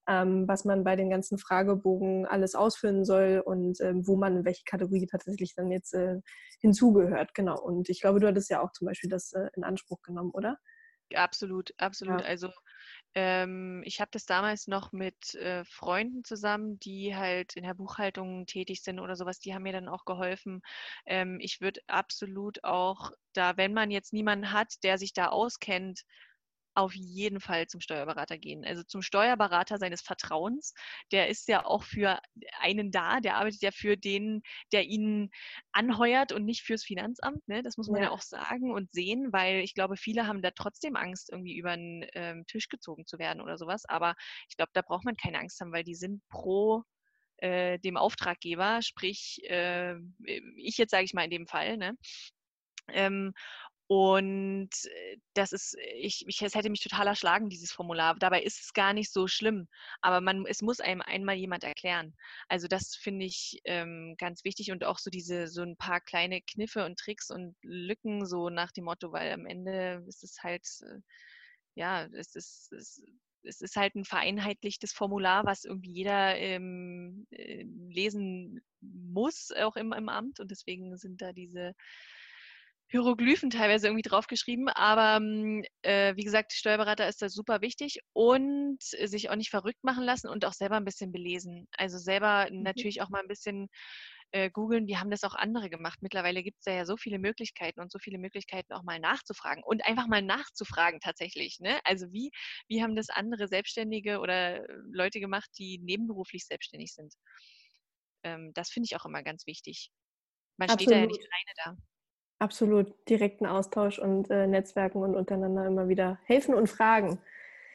ähm, was man bei den ganzen Fragebogen alles ausfüllen soll und ähm, wo man in welche Kategorie tatsächlich dann jetzt äh, hinzugehört. Genau. Und ich glaube, du hattest ja auch zum Beispiel das äh, in Anspruch genommen, oder? Absolut, absolut. Ja. Also ähm, ich habe das damals noch mit äh, Freunden zusammen, die halt in der Buchhaltung tätig sind oder sowas. Die haben mir dann auch geholfen. Ähm, ich würde absolut auch da, wenn man jetzt niemanden hat, der sich da auskennt, auf jeden Fall zum Steuerberater gehen. Also zum Steuerberater seines Vertrauens. Der ist ja auch für einen da, der arbeitet ja für den, der ihn anheuert und nicht fürs Finanzamt. Ne? Das muss man ja. ja auch sagen und sehen, weil ich glaube, viele haben da trotzdem Angst, irgendwie über den ähm, Tisch gezogen zu werden oder sowas. Aber ich glaube, da braucht man keine Angst haben, weil die sind pro äh, dem Auftraggeber, sprich äh, ich jetzt sage ich mal in dem Fall, ne? Ähm, und äh, das ist, ich, ich, es hätte mich total erschlagen, dieses Formular. Dabei ist es gar nicht so schlimm. Aber man, es muss einem einmal jemand erklären. Also das finde ich ähm, ganz wichtig und auch so diese, so ein paar kleine Kniffe und Tricks und Lücken, so nach dem Motto, weil am Ende ist es halt, äh, ja, es ist, es, es ist halt ein vereinheitlichtes Formular, was irgendwie jeder ähm, äh, lesen muss, auch im, im Amt. Und deswegen sind da diese Hieroglyphen teilweise irgendwie draufgeschrieben. Aber hm, äh, wie gesagt, Steuerberater ist da super wichtig und sich auch nicht verrückt machen lassen und auch selber ein bisschen belesen. Also selber mhm. natürlich auch mal ein bisschen äh, googeln, wie haben das auch andere gemacht. Mittlerweile gibt es ja so viele Möglichkeiten und so viele Möglichkeiten auch mal nachzufragen und einfach mal nachzufragen tatsächlich. Ne? Also wie, wie haben das andere Selbstständige oder Leute gemacht, die nebenberuflich selbstständig sind? Ähm, das finde ich auch immer ganz wichtig. Man Absolut. steht da ja nicht alleine da. Absolut, direkten Austausch und äh, Netzwerken und untereinander immer wieder helfen und fragen.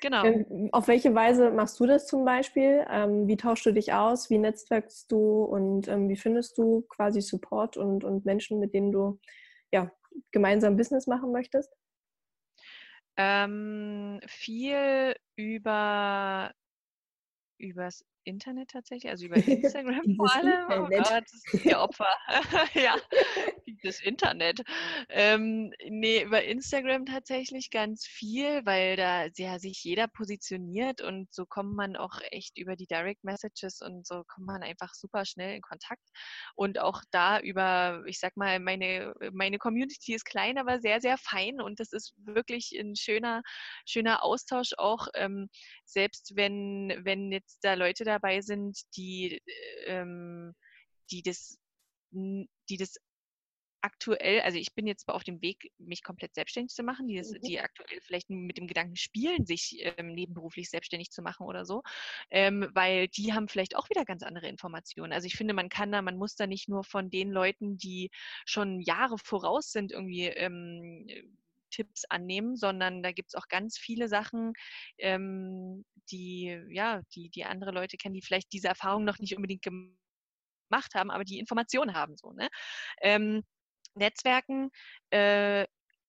Genau. Ähm, auf welche Weise machst du das zum Beispiel? Ähm, wie tauschst du dich aus? Wie netzwerkst du und ähm, wie findest du quasi Support und, und Menschen, mit denen du ja, gemeinsam Business machen möchtest? Ähm, viel über übers Internet tatsächlich, also über (laughs) Instagram vor allem. Oh Gott, das ist ihr Opfer. (laughs) ja, das Internet. Ähm, nee, über Instagram tatsächlich ganz viel, weil da ja, sich jeder positioniert und so kommt man auch echt über die Direct Messages und so kommt man einfach super schnell in Kontakt. Und auch da über, ich sag mal, meine, meine Community ist klein, aber sehr, sehr fein und das ist wirklich ein schöner, schöner Austausch auch, ähm, selbst wenn, wenn jetzt da Leute da dabei sind, die, ähm, die das die das aktuell, also ich bin jetzt auf dem Weg, mich komplett selbstständig zu machen, die, das, mhm. die aktuell vielleicht mit dem Gedanken spielen, sich ähm, nebenberuflich selbstständig zu machen oder so, ähm, weil die haben vielleicht auch wieder ganz andere Informationen. Also ich finde, man kann da, man muss da nicht nur von den Leuten, die schon Jahre voraus sind, irgendwie ähm, Tipps annehmen, sondern da gibt es auch ganz viele Sachen, ähm, die, ja, die, die andere Leute kennen, die vielleicht diese Erfahrung noch nicht unbedingt gemacht haben, aber die Informationen haben. So, ne? Ähm, Netzwerken äh,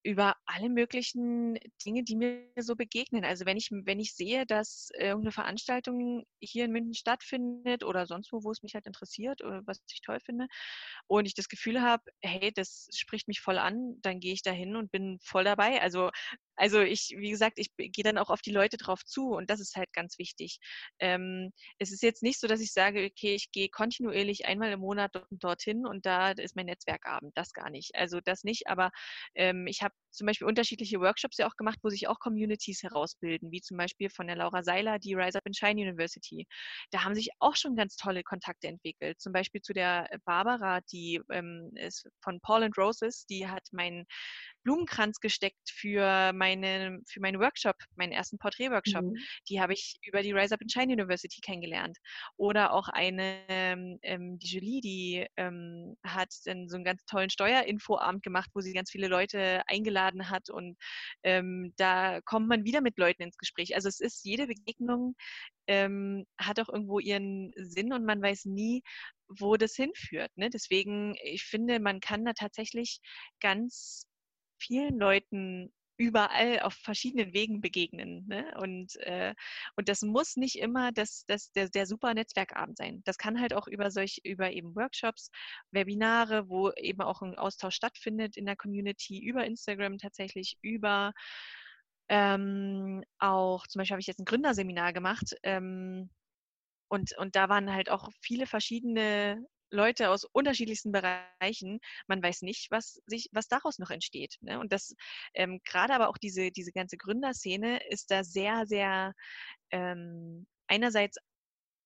über alle möglichen Dinge, die mir so begegnen. Also wenn ich, wenn ich sehe, dass irgendeine Veranstaltung hier in München stattfindet oder sonst wo, wo es mich halt interessiert oder was ich toll finde und ich das Gefühl habe, hey, das spricht mich voll an, dann gehe ich da hin und bin voll dabei. Also also ich, wie gesagt, ich gehe dann auch auf die Leute drauf zu und das ist halt ganz wichtig. Ähm, es ist jetzt nicht so, dass ich sage, okay, ich gehe kontinuierlich einmal im Monat dorthin und da ist mein Netzwerkabend. Das gar nicht. Also das nicht, aber ähm, ich habe zum Beispiel unterschiedliche Workshops ja auch gemacht, wo sich auch Communities herausbilden, wie zum Beispiel von der Laura Seiler, die Rise Up and Shine University. Da haben sich auch schon ganz tolle Kontakte entwickelt. Zum Beispiel zu der Barbara, die ähm, ist von Paul and Roses, die hat meinen Blumenkranz gesteckt für, meine, für meinen Workshop, meinen ersten Porträtworkshop. Mhm. Die habe ich über die Rise Up and Shine University kennengelernt. Oder auch eine, ähm, die Julie, die ähm, hat dann so einen ganz tollen Steuerinfoabend gemacht, wo sie ganz viele Leute eingeladen hat und ähm, da kommt man wieder mit Leuten ins Gespräch. Also es ist jede Begegnung ähm, hat auch irgendwo ihren Sinn und man weiß nie, wo das hinführt. Ne? Deswegen, ich finde, man kann da tatsächlich ganz vielen Leuten überall auf verschiedenen Wegen begegnen. Ne? Und, äh, und das muss nicht immer das, das, der, der super Netzwerkabend sein. Das kann halt auch über solch, über eben Workshops, Webinare, wo eben auch ein Austausch stattfindet in der Community, über Instagram tatsächlich, über ähm, auch, zum Beispiel habe ich jetzt ein Gründerseminar gemacht ähm, und, und da waren halt auch viele verschiedene Leute aus unterschiedlichsten Bereichen. Man weiß nicht, was sich, was daraus noch entsteht. Ne? Und das ähm, gerade aber auch diese, diese ganze Gründerszene ist da sehr, sehr ähm, einerseits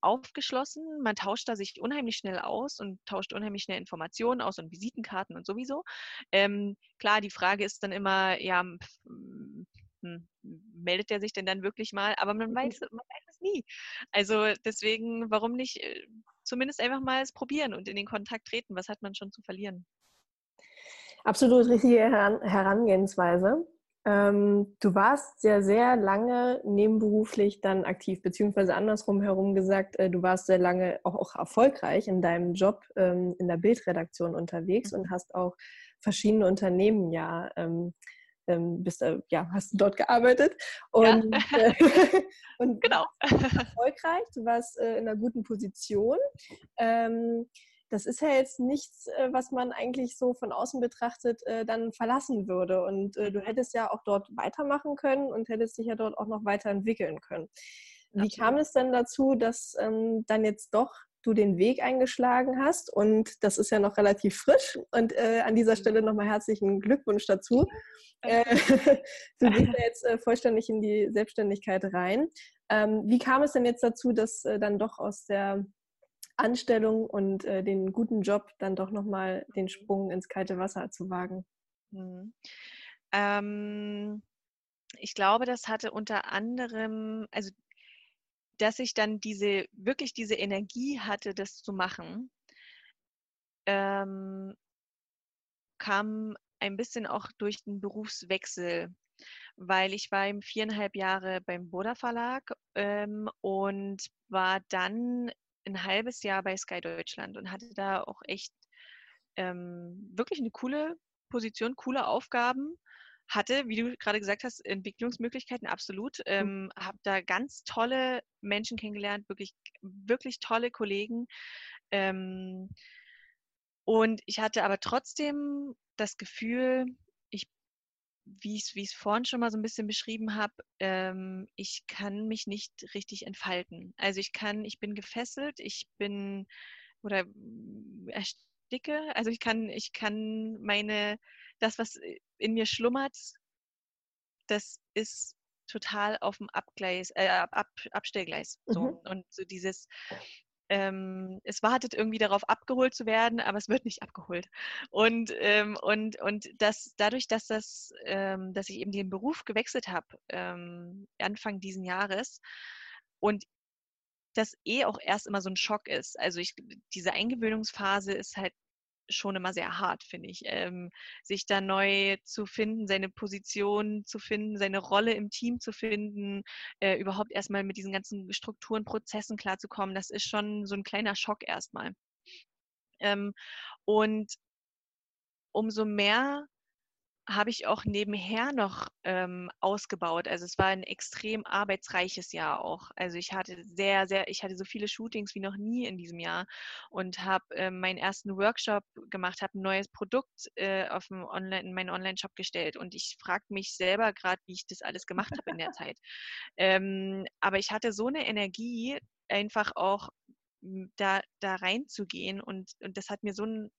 aufgeschlossen. Man tauscht da sich unheimlich schnell aus und tauscht unheimlich schnell Informationen aus und Visitenkarten und sowieso. Ähm, klar, die Frage ist dann immer, ja, hm, meldet er sich denn dann wirklich mal? Aber man weiß, man weiß es nie. Also deswegen, warum nicht äh, zumindest einfach mal es probieren und in den Kontakt treten. Was hat man schon zu verlieren? Absolut richtige Herangehensweise. Ähm, du warst ja sehr lange nebenberuflich dann aktiv, beziehungsweise andersrum herum gesagt, äh, du warst sehr lange auch, auch erfolgreich in deinem Job ähm, in der Bildredaktion unterwegs mhm. und hast auch verschiedene Unternehmen ja ähm, ähm, bist, äh, ja, hast du dort gearbeitet und, ja. äh, (laughs) (laughs) und genau. erfolgreich, du warst äh, in einer guten Position. Ähm, das ist ja jetzt nichts, äh, was man eigentlich so von außen betrachtet äh, dann verlassen würde. Und äh, du hättest ja auch dort weitermachen können und hättest dich ja dort auch noch weiterentwickeln können. Wie kam es denn dazu, dass ähm, dann jetzt doch du den Weg eingeschlagen hast. Und das ist ja noch relativ frisch. Und äh, an dieser Stelle nochmal herzlichen Glückwunsch dazu. Äh, (laughs) du gehst ja jetzt äh, vollständig in die Selbstständigkeit rein. Ähm, wie kam es denn jetzt dazu, dass äh, dann doch aus der Anstellung und äh, den guten Job dann doch nochmal den Sprung ins kalte Wasser zu wagen? Mhm. Ähm, ich glaube, das hatte unter anderem, also dass ich dann diese, wirklich diese Energie hatte, das zu machen, ähm, kam ein bisschen auch durch den Berufswechsel, weil ich war eben viereinhalb Jahre beim Boda Verlag ähm, und war dann ein halbes Jahr bei Sky Deutschland und hatte da auch echt ähm, wirklich eine coole Position, coole Aufgaben hatte, wie du gerade gesagt hast, Entwicklungsmöglichkeiten absolut. Mhm. Ähm, habe da ganz tolle Menschen kennengelernt, wirklich, wirklich tolle Kollegen. Ähm, und ich hatte aber trotzdem das Gefühl, ich, wie ich es vorhin schon mal so ein bisschen beschrieben habe, ähm, ich kann mich nicht richtig entfalten. Also ich kann, ich bin gefesselt, ich bin oder ersticke, also ich kann, ich kann meine das, was äh, in mir schlummert, das ist total auf dem Abgleis, äh, Ab, Abstellgleis. So. Mhm. Und so dieses, ähm, es wartet irgendwie darauf, abgeholt zu werden, aber es wird nicht abgeholt. Und, ähm, und, und das, dadurch, dass, das, ähm, dass ich eben den Beruf gewechselt habe, ähm, Anfang diesen Jahres, und das eh auch erst immer so ein Schock ist. Also ich, diese Eingewöhnungsphase ist halt schon immer sehr hart, finde ich. Ähm, sich da neu zu finden, seine Position zu finden, seine Rolle im Team zu finden, äh, überhaupt erstmal mit diesen ganzen Strukturen, Prozessen klarzukommen, das ist schon so ein kleiner Schock erstmal. Ähm, und umso mehr habe ich auch nebenher noch ähm, ausgebaut. Also es war ein extrem arbeitsreiches Jahr auch. Also ich hatte sehr, sehr, ich hatte so viele Shootings wie noch nie in diesem Jahr und habe äh, meinen ersten Workshop gemacht, habe ein neues Produkt äh, auf dem Online, in meinen Online-Shop gestellt und ich frage mich selber gerade, wie ich das alles gemacht habe in der Zeit. Ähm, aber ich hatte so eine Energie, einfach auch da, da reinzugehen und, und das hat mir so ein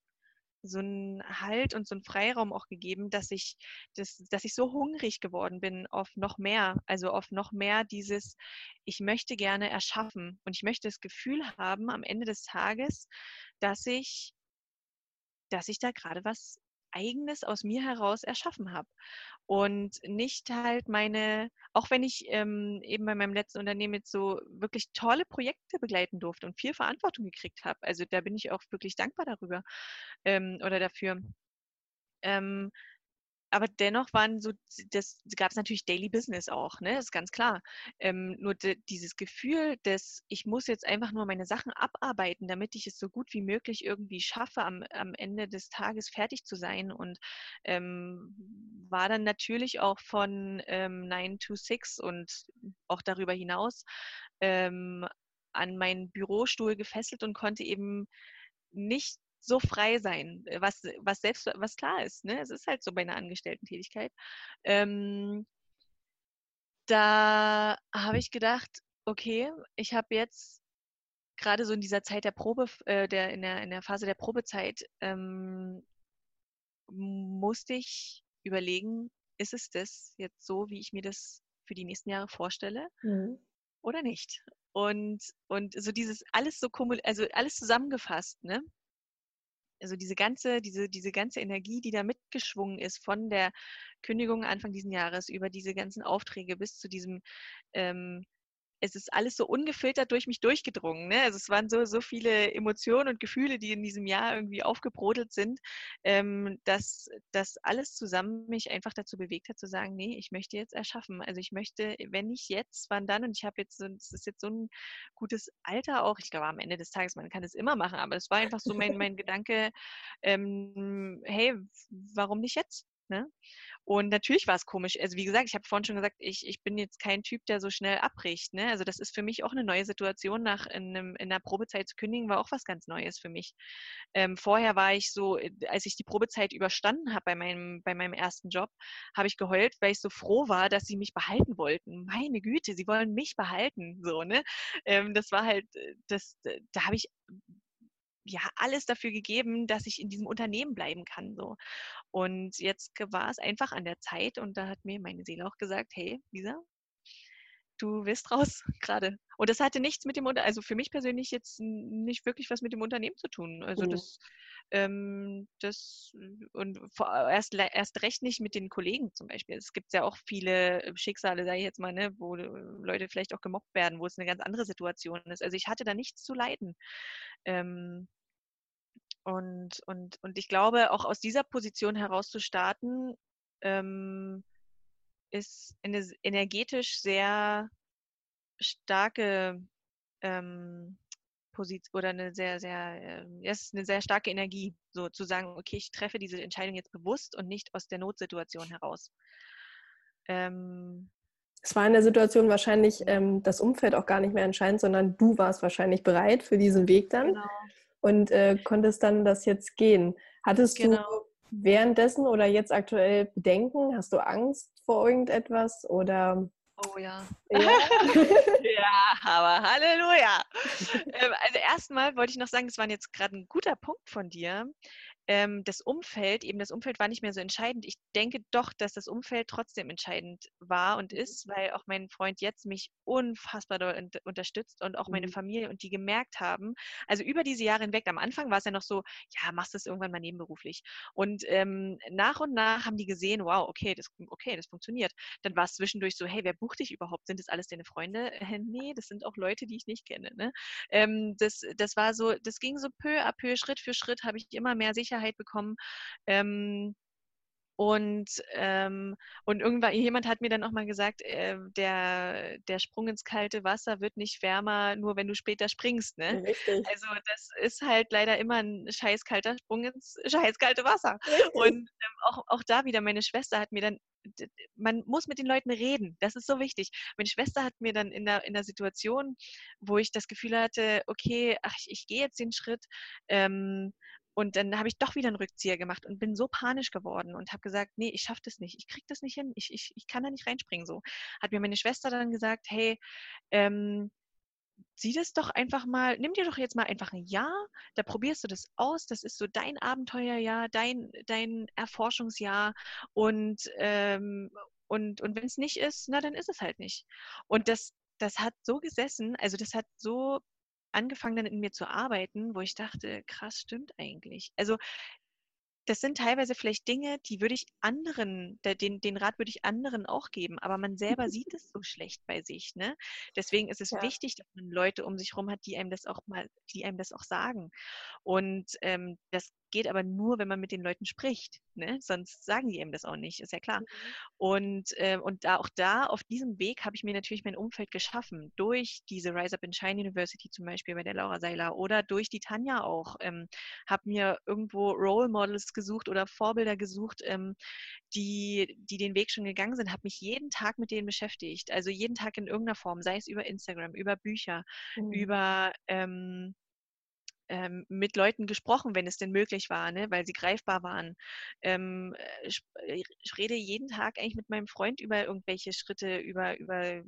so einen Halt und so einen Freiraum auch gegeben, dass ich, das, dass ich so hungrig geworden bin auf noch mehr, also auf noch mehr dieses, ich möchte gerne erschaffen. Und ich möchte das Gefühl haben am Ende des Tages, dass ich, dass ich da gerade was Eigenes aus mir heraus erschaffen habe. Und nicht halt meine, auch wenn ich ähm, eben bei meinem letzten Unternehmen jetzt so wirklich tolle Projekte begleiten durfte und viel Verantwortung gekriegt habe. Also da bin ich auch wirklich dankbar darüber ähm, oder dafür. Ähm, aber dennoch waren so, das gab es natürlich Daily Business auch, ne? Das ist ganz klar. Ähm, nur de, dieses Gefühl, dass ich muss jetzt einfach nur meine Sachen abarbeiten, damit ich es so gut wie möglich irgendwie schaffe, am, am Ende des Tages fertig zu sein. Und ähm, war dann natürlich auch von ähm, 9 to 6 und auch darüber hinaus ähm, an meinen Bürostuhl gefesselt und konnte eben nicht so frei sein, äh, was, was selbst, was klar ist. Ne? Es ist halt so bei einer Angestellten-Tätigkeit. Ähm, da habe ich gedacht, okay, ich habe jetzt gerade so in dieser Zeit der Probe, äh, der, in, der, in der Phase der Probezeit, ähm, musste ich überlegen, ist es das jetzt so, wie ich mir das für die nächsten Jahre vorstelle mhm. oder nicht? Und, und so dieses alles so also alles zusammengefasst, ne? Also diese ganze, diese, diese ganze Energie, die da mitgeschwungen ist von der Kündigung Anfang diesen Jahres über diese ganzen Aufträge bis zu diesem ähm, es ist alles so ungefiltert durch mich durchgedrungen. Ne? Also es waren so, so viele Emotionen und Gefühle, die in diesem Jahr irgendwie aufgebrodelt sind, ähm, dass das alles zusammen mich einfach dazu bewegt hat, zu sagen, nee, ich möchte jetzt erschaffen. Also ich möchte, wenn nicht jetzt, wann dann? Und ich habe jetzt, es ist jetzt so ein gutes Alter auch. Ich glaube, am Ende des Tages, man kann es immer machen, aber es war einfach so mein, (laughs) mein Gedanke, ähm, hey, warum nicht jetzt? Ne? Und natürlich war es komisch. Also wie gesagt, ich habe vorhin schon gesagt, ich, ich bin jetzt kein Typ, der so schnell abbricht. Ne? Also das ist für mich auch eine neue Situation. Nach in, einem, in einer Probezeit zu kündigen, war auch was ganz Neues für mich. Ähm, vorher war ich so, äh, als ich die Probezeit überstanden habe bei meinem, bei meinem ersten Job, habe ich geheult, weil ich so froh war, dass sie mich behalten wollten. Meine Güte, sie wollen mich behalten. So, ne? Ähm, das war halt, äh, das, da habe ich ja alles dafür gegeben, dass ich in diesem Unternehmen bleiben kann. So. Und jetzt war es einfach an der Zeit und da hat mir meine Seele auch gesagt, hey, Lisa, du willst raus (laughs) gerade. Und das hatte nichts mit dem, also für mich persönlich jetzt nicht wirklich was mit dem Unternehmen zu tun. Also mhm. das, ähm, das und erst, erst recht nicht mit den Kollegen zum Beispiel. Es gibt ja auch viele Schicksale, sage ich jetzt mal, ne, wo Leute vielleicht auch gemobbt werden, wo es eine ganz andere Situation ist. Also ich hatte da nichts zu leiden. Ähm, und, und, und ich glaube, auch aus dieser Position heraus zu starten, ähm, ist eine energetisch sehr starke ähm, Position oder eine sehr, sehr, äh, ist eine sehr starke Energie, so zu sagen, okay, ich treffe diese Entscheidung jetzt bewusst und nicht aus der Notsituation heraus. Ähm, es war in der Situation wahrscheinlich ähm, das Umfeld auch gar nicht mehr entscheidend, sondern du warst wahrscheinlich bereit für diesen Weg dann. Genau und äh, konntest dann das jetzt gehen. Hattest genau. du währenddessen oder jetzt aktuell Bedenken? Hast du Angst vor irgendetwas oder? Oh ja. Ja, (laughs) ja aber Halleluja. Ähm, also erstmal wollte ich noch sagen, das war jetzt gerade ein guter Punkt von dir ähm, das Umfeld, eben das Umfeld war nicht mehr so entscheidend. Ich denke doch, dass das Umfeld trotzdem entscheidend war und mhm. ist, weil auch mein Freund jetzt mich unfassbar doll unterstützt und auch meine mhm. Familie und die gemerkt haben, also über diese Jahre hinweg, am Anfang war es ja noch so, ja, machst du es irgendwann mal nebenberuflich. Und ähm, nach und nach haben die gesehen, wow, okay, das, okay, das funktioniert. Dann war es zwischendurch so, hey, wer bucht dich überhaupt? Sind das alles deine Freunde? (laughs) Äh, nee, das sind auch Leute, die ich nicht kenne. Ne? Ähm, das, das war so, das ging so peu à peu, Schritt für Schritt habe ich immer mehr Sicherheit Sicherheit bekommen. Ähm, und, ähm, und irgendwann, jemand hat mir dann auch mal gesagt, äh, der, der Sprung ins kalte Wasser wird nicht wärmer, nur wenn du später springst. Ne? Richtig. Also das ist halt leider immer ein scheiß kalter Sprung ins scheiß kalte Wasser. Richtig. Und ähm, auch, auch da wieder, meine Schwester hat mir dann man muss mit den Leuten reden. Das ist so wichtig. Meine Schwester hat mir dann in der, in der Situation, wo ich das Gefühl hatte, okay, ach, ich, ich gehe jetzt den Schritt, ähm, und dann habe ich doch wieder einen Rückzieher gemacht und bin so panisch geworden und habe gesagt, nee, ich schaffe das nicht, ich kriege das nicht hin, ich, ich, ich kann da nicht reinspringen so. Hat mir meine Schwester dann gesagt, hey, ähm, sieh das doch einfach mal, nimm dir doch jetzt mal einfach ein Jahr, da probierst du das aus, das ist so dein Abenteuerjahr, dein, dein Erforschungsjahr und, ähm, und, und wenn es nicht ist, na dann ist es halt nicht. Und das, das hat so gesessen, also das hat so angefangen dann in mir zu arbeiten, wo ich dachte, krass, stimmt eigentlich. Also das sind teilweise vielleicht Dinge, die würde ich anderen, den, den Rat würde ich anderen auch geben, aber man selber (laughs) sieht es so schlecht bei sich. Ne? Deswegen ist es ja. wichtig, dass man Leute um sich herum hat, die einem das auch mal, die einem das auch sagen. Und ähm, das geht aber nur, wenn man mit den Leuten spricht. Ne? Sonst sagen die eben das auch nicht, ist ja klar. Mhm. Und, äh, und da, auch da, auf diesem Weg, habe ich mir natürlich mein Umfeld geschaffen. Durch diese Rise Up in Shine University zum Beispiel bei der Laura Seiler oder durch die Tanja auch. Ähm, habe mir irgendwo Role Models gesucht oder Vorbilder gesucht, ähm, die, die den Weg schon gegangen sind, habe mich jeden Tag mit denen beschäftigt. Also jeden Tag in irgendeiner Form, sei es über Instagram, über Bücher, mhm. über ähm, ähm, mit Leuten gesprochen, wenn es denn möglich war, ne, weil sie greifbar waren. Ähm, äh, ich, äh, ich, rede jeden Tag eigentlich mit meinem Freund über irgendwelche Schritte, über, über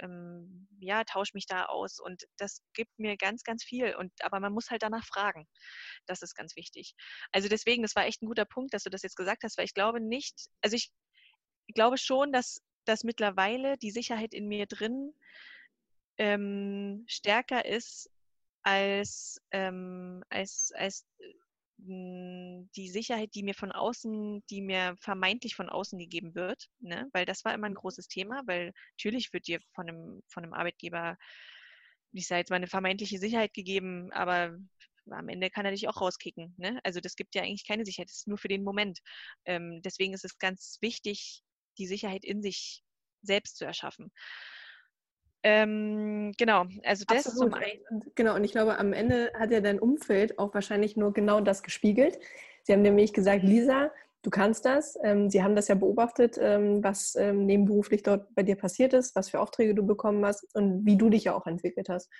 ähm, ja, tausche mich da aus und das gibt mir ganz, ganz viel. Und aber man muss halt danach fragen. Das ist ganz wichtig. Also deswegen, das war echt ein guter Punkt, dass du das jetzt gesagt hast, weil ich glaube nicht, also ich glaube schon, dass, dass mittlerweile die Sicherheit in mir drin ähm, stärker ist als, ähm, als, als äh, die Sicherheit, die mir von außen, die mir vermeintlich von außen gegeben wird, ne? weil das war immer ein großes Thema, weil natürlich wird dir von einem, von einem Arbeitgeber, ich sage jetzt mal, eine vermeintliche Sicherheit gegeben, aber am Ende kann er dich auch rauskicken. Ne? Also das gibt ja eigentlich keine Sicherheit, das ist nur für den Moment. Ähm, deswegen ist es ganz wichtig, die Sicherheit in sich selbst zu erschaffen. Ähm, genau, also das Absolut. zum einen. Genau, und ich glaube, am Ende hat ja dein Umfeld auch wahrscheinlich nur genau das gespiegelt. Sie haben nämlich gesagt, Lisa, du kannst das. Ähm, Sie haben das ja beobachtet, ähm, was ähm, nebenberuflich dort bei dir passiert ist, was für Aufträge du bekommen hast und wie du dich ja auch entwickelt hast.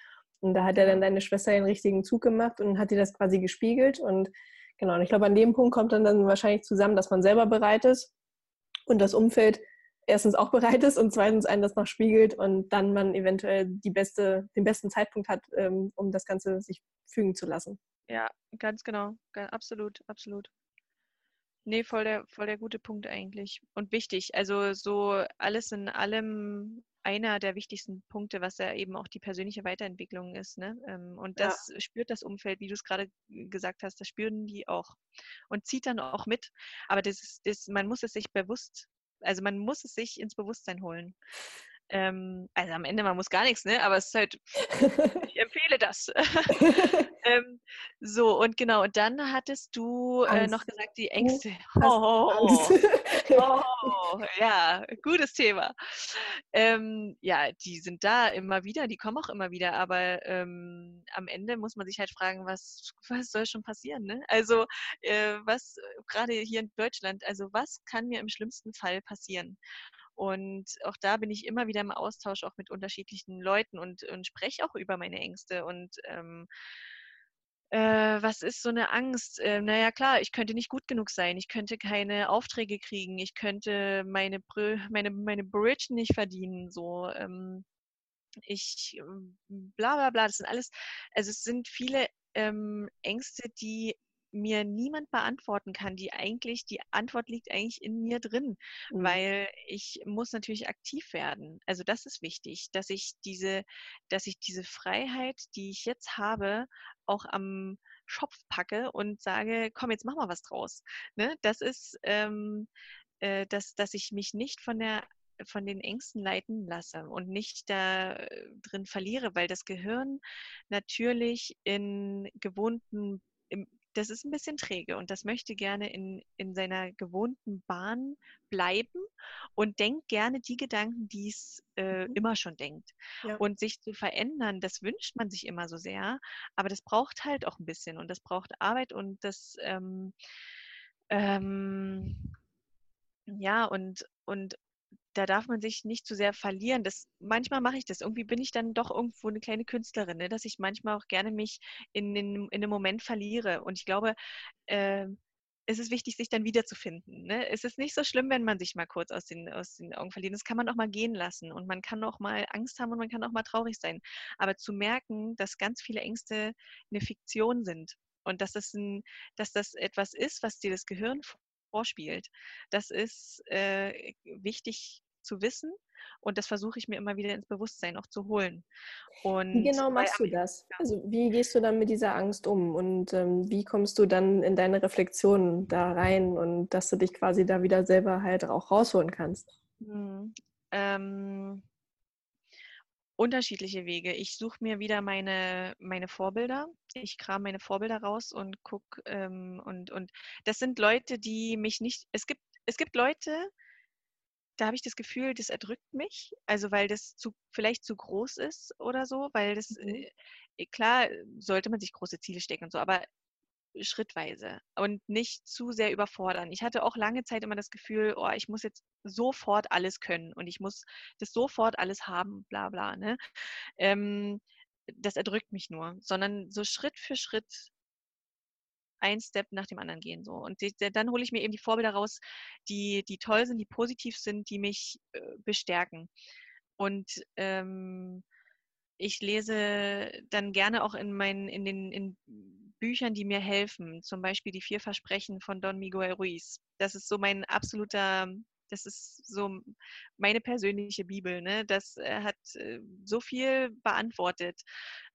Und da hat ja dann deine Schwester den richtigen Zug gemacht und hat dir das quasi gespiegelt. Und genau, und ich glaube, an dem Punkt kommt dann, dann wahrscheinlich zusammen, dass man selber bereit ist und das Umfeld erstens auch bereit ist und zweitens einen das noch spiegelt und dann man eventuell die beste, den besten Zeitpunkt hat, ähm, um das Ganze sich fügen zu lassen. Ja, ganz genau. Absolut, absolut. Nee, voll der, voll der gute Punkt eigentlich. Und wichtig. Also so alles in allem einer der wichtigsten Punkte, was ja eben auch die persönliche Weiterentwicklung ist. Ne? Ähm, und das ja. spürt das Umfeld, wie du es gerade gesagt hast, das spüren die auch und zieht dann auch mit. Aber das ist, das, man muss es sich bewusst also man muss es sich ins Bewusstsein holen. Ähm, also am Ende, man muss gar nichts, ne? aber es ist halt, (laughs) ich empfehle das. (laughs) (laughs) ähm, so, und genau, und dann hattest du äh, noch gesagt, die Ängste. Oh, oh, oh, ja, gutes Thema. Ähm, ja, die sind da immer wieder, die kommen auch immer wieder, aber ähm, am Ende muss man sich halt fragen, was, was soll schon passieren? Ne? Also, äh, was gerade hier in Deutschland, also was kann mir im schlimmsten Fall passieren? Und auch da bin ich immer wieder im Austausch auch mit unterschiedlichen Leuten und, und spreche auch über meine Ängste. Und ähm, äh, was ist so eine Angst? Äh, naja, klar, ich könnte nicht gut genug sein. Ich könnte keine Aufträge kriegen. Ich könnte meine, meine, meine Bridge nicht verdienen. So, ähm, ich, ähm, bla bla bla. Das sind alles, also es sind viele ähm, Ängste, die mir niemand beantworten kann, die eigentlich, die Antwort liegt eigentlich in mir drin, mhm. weil ich muss natürlich aktiv werden. Also das ist wichtig, dass ich diese, dass ich diese Freiheit, die ich jetzt habe, auch am Schopf packe und sage, komm, jetzt mach mal was draus. Ne? Das ist, ähm, äh, dass, dass ich mich nicht von der von den Ängsten leiten lasse und nicht da äh, drin verliere, weil das Gehirn natürlich in gewohnten, im, das ist ein bisschen träge und das möchte gerne in, in seiner gewohnten Bahn bleiben und denkt gerne die Gedanken, die es äh, mhm. immer schon denkt. Ja. Und sich zu verändern, das wünscht man sich immer so sehr, aber das braucht halt auch ein bisschen und das braucht Arbeit und das ähm, ähm, ja und und da darf man sich nicht zu sehr verlieren. Das, manchmal mache ich das. Irgendwie bin ich dann doch irgendwo eine kleine Künstlerin, ne? dass ich manchmal auch gerne mich in, in, in einem Moment verliere. Und ich glaube, äh, es ist wichtig, sich dann wiederzufinden. Ne? Es ist nicht so schlimm, wenn man sich mal kurz aus den, aus den Augen verliert. Das kann man auch mal gehen lassen und man kann auch mal Angst haben und man kann auch mal traurig sein. Aber zu merken, dass ganz viele Ängste eine Fiktion sind und dass das, ein, dass das etwas ist, was dir das Gehirn vorspielt, das ist äh, wichtig zu wissen und das versuche ich mir immer wieder ins Bewusstsein auch zu holen. Und wie genau machst du das? Also wie gehst du dann mit dieser Angst um und ähm, wie kommst du dann in deine Reflexion da rein und dass du dich quasi da wieder selber halt auch rausholen kannst? Hm, ähm, unterschiedliche Wege. Ich suche mir wieder meine, meine Vorbilder. Ich kram meine Vorbilder raus und gucke ähm, und, und das sind Leute, die mich nicht, es gibt, es gibt Leute, da habe ich das Gefühl, das erdrückt mich. Also weil das zu, vielleicht zu groß ist oder so, weil das, mhm. äh, klar, sollte man sich große Ziele stecken und so, aber schrittweise und nicht zu sehr überfordern. Ich hatte auch lange Zeit immer das Gefühl, oh, ich muss jetzt sofort alles können und ich muss das sofort alles haben, bla bla. Ne? Ähm, das erdrückt mich nur, sondern so Schritt für Schritt ein Step nach dem anderen gehen. So. Und die, dann hole ich mir eben die Vorbilder raus, die, die toll sind, die positiv sind, die mich äh, bestärken. Und ähm, ich lese dann gerne auch in meinen, in den in Büchern, die mir helfen, zum Beispiel die vier Versprechen von Don Miguel Ruiz. Das ist so mein absoluter das ist so meine persönliche Bibel. Ne? Das äh, hat äh, so viel beantwortet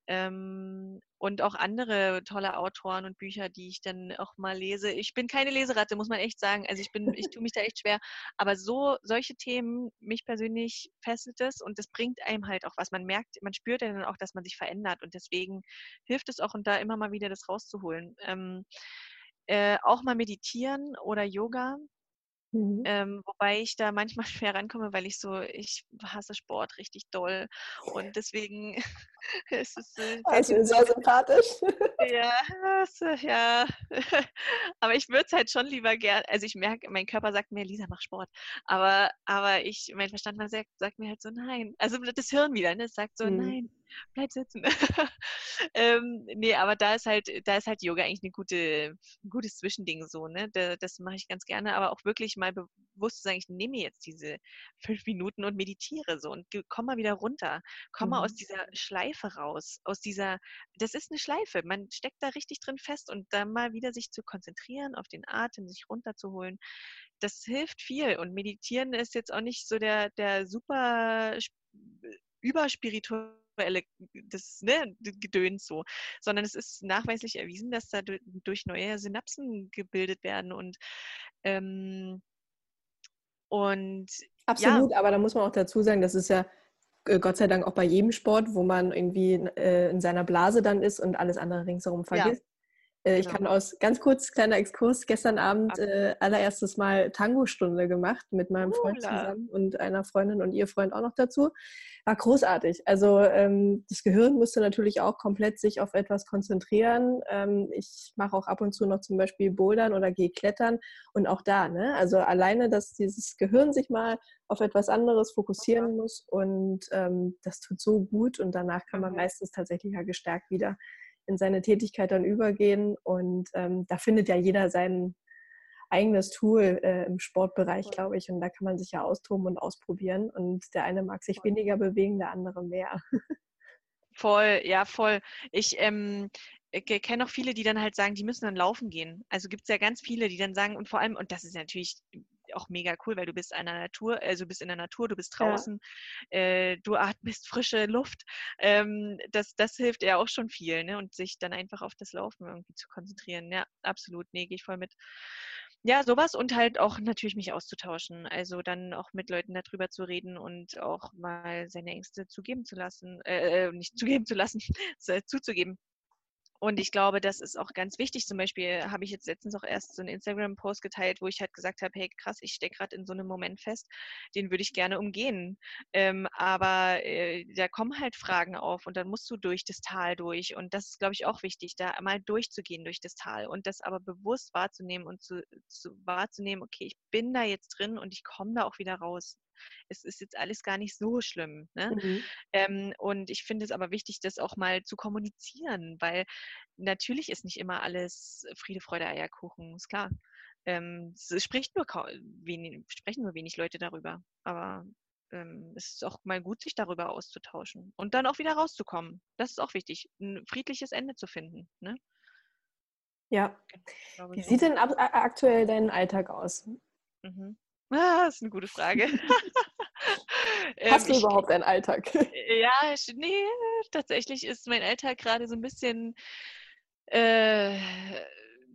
ähm, und auch andere tolle Autoren und Bücher, die ich dann auch mal lese. Ich bin keine Leseratte, muss man echt sagen. Also ich bin, ich tue mich da echt schwer. Aber so solche Themen, mich persönlich fesselt es und das bringt einem halt auch was. Man merkt, man spürt ja dann auch, dass man sich verändert und deswegen hilft es auch, und da immer mal wieder das rauszuholen. Ähm, äh, auch mal meditieren oder Yoga Mhm. Ähm, wobei ich da manchmal (laughs) schwer rankomme, weil ich so, ich hasse Sport richtig doll und deswegen (laughs) ist es äh, also sehr (laughs) sympathisch. Ja, also, ja. aber ich würde es halt schon lieber gern, also ich merke, mein Körper sagt mir, Lisa, mach Sport, aber, aber ich, mein Verstand sagt, sagt mir halt so, nein. Also das Hirn wieder, ne? Es sagt so, mhm. nein, bleib sitzen. (laughs) ähm, nee, aber da ist halt, da ist halt Yoga eigentlich eine gute, ein gutes Zwischending so, ne? Da, das mache ich ganz gerne, aber auch wirklich mal bewusst zu sagen, ich nehme jetzt diese (laughs) fünf Minuten und meditiere so und komm mal wieder runter. Komm mal aus mhm. dieser Schleife raus. Aus dieser, das ist eine Schleife. Man steckt da richtig drin fest und da mal wieder sich zu konzentrieren, auf den Atem, sich runterzuholen. Das hilft viel. Und meditieren ist jetzt auch nicht so der, der super überspirituelle das ne, Gedöns so, sondern es ist nachweislich erwiesen, dass da durch neue Synapsen gebildet werden und ähm, und absolut, ja. aber da muss man auch dazu sagen, das ist ja äh, Gott sei Dank auch bei jedem Sport, wo man irgendwie äh, in seiner Blase dann ist und alles andere ringsherum vergisst. Ja. Äh, ich genau. kann aus ganz kurz kleiner Exkurs gestern Abend äh, allererstes Mal Tango-Stunde gemacht mit meinem Freund zusammen und einer Freundin und ihr Freund auch noch dazu. War großartig. Also ähm, das Gehirn musste natürlich auch komplett sich auf etwas konzentrieren. Ähm, ich mache auch ab und zu noch zum Beispiel Bouldern oder gehe klettern und auch da. Ne? Also alleine, dass dieses Gehirn sich mal auf etwas anderes fokussieren muss und ähm, das tut so gut und danach kann man mhm. meistens tatsächlich ja gestärkt wieder in seine Tätigkeit dann übergehen. Und ähm, da findet ja jeder sein eigenes Tool äh, im Sportbereich, glaube ich. Und da kann man sich ja austoben und ausprobieren. Und der eine mag sich weniger bewegen, der andere mehr. Voll, ja, voll. Ich ähm, kenne auch viele, die dann halt sagen, die müssen dann laufen gehen. Also gibt es ja ganz viele, die dann sagen, und vor allem, und das ist natürlich auch mega cool, weil du bist in der Natur, also bist in der Natur, du bist draußen, ja. äh, du atmest (laughs) frische Luft. Ähm, das, das hilft ja auch schon viel, ne? Und sich dann einfach auf das Laufen irgendwie zu konzentrieren. Ja, absolut. Nee, gehe ich voll mit. Ja, sowas und halt auch natürlich mich auszutauschen. Also dann auch mit Leuten darüber zu reden und auch mal seine Ängste zugeben zu lassen, äh, äh nicht zugeben zu lassen, (laughs) zuzugeben. Und ich glaube, das ist auch ganz wichtig. Zum Beispiel habe ich jetzt letztens auch erst so einen Instagram-Post geteilt, wo ich halt gesagt habe, hey krass, ich stecke gerade in so einem Moment fest, den würde ich gerne umgehen. Ähm, aber äh, da kommen halt Fragen auf und dann musst du durch das Tal durch. Und das ist, glaube ich, auch wichtig, da mal durchzugehen durch das Tal und das aber bewusst wahrzunehmen und zu, zu wahrzunehmen, okay, ich bin da jetzt drin und ich komme da auch wieder raus es ist jetzt alles gar nicht so schlimm. Ne? Mhm. Ähm, und ich finde es aber wichtig, das auch mal zu kommunizieren, weil natürlich ist nicht immer alles Friede, Freude, Eierkuchen, ist klar. ähm, es spricht nur wenig, sprechen nur wenig Leute darüber. Aber ähm, es ist auch mal gut, sich darüber auszutauschen und dann auch wieder rauszukommen. Das ist auch wichtig, ein friedliches Ende zu finden. Ne? Ja. Wie sieht denn aktuell dein Alltag aus? Mhm. Ah, das ist eine gute Frage. (laughs) Hast ähm, du überhaupt einen Alltag? Ja, nee, tatsächlich ist mein Alltag gerade so ein bisschen äh,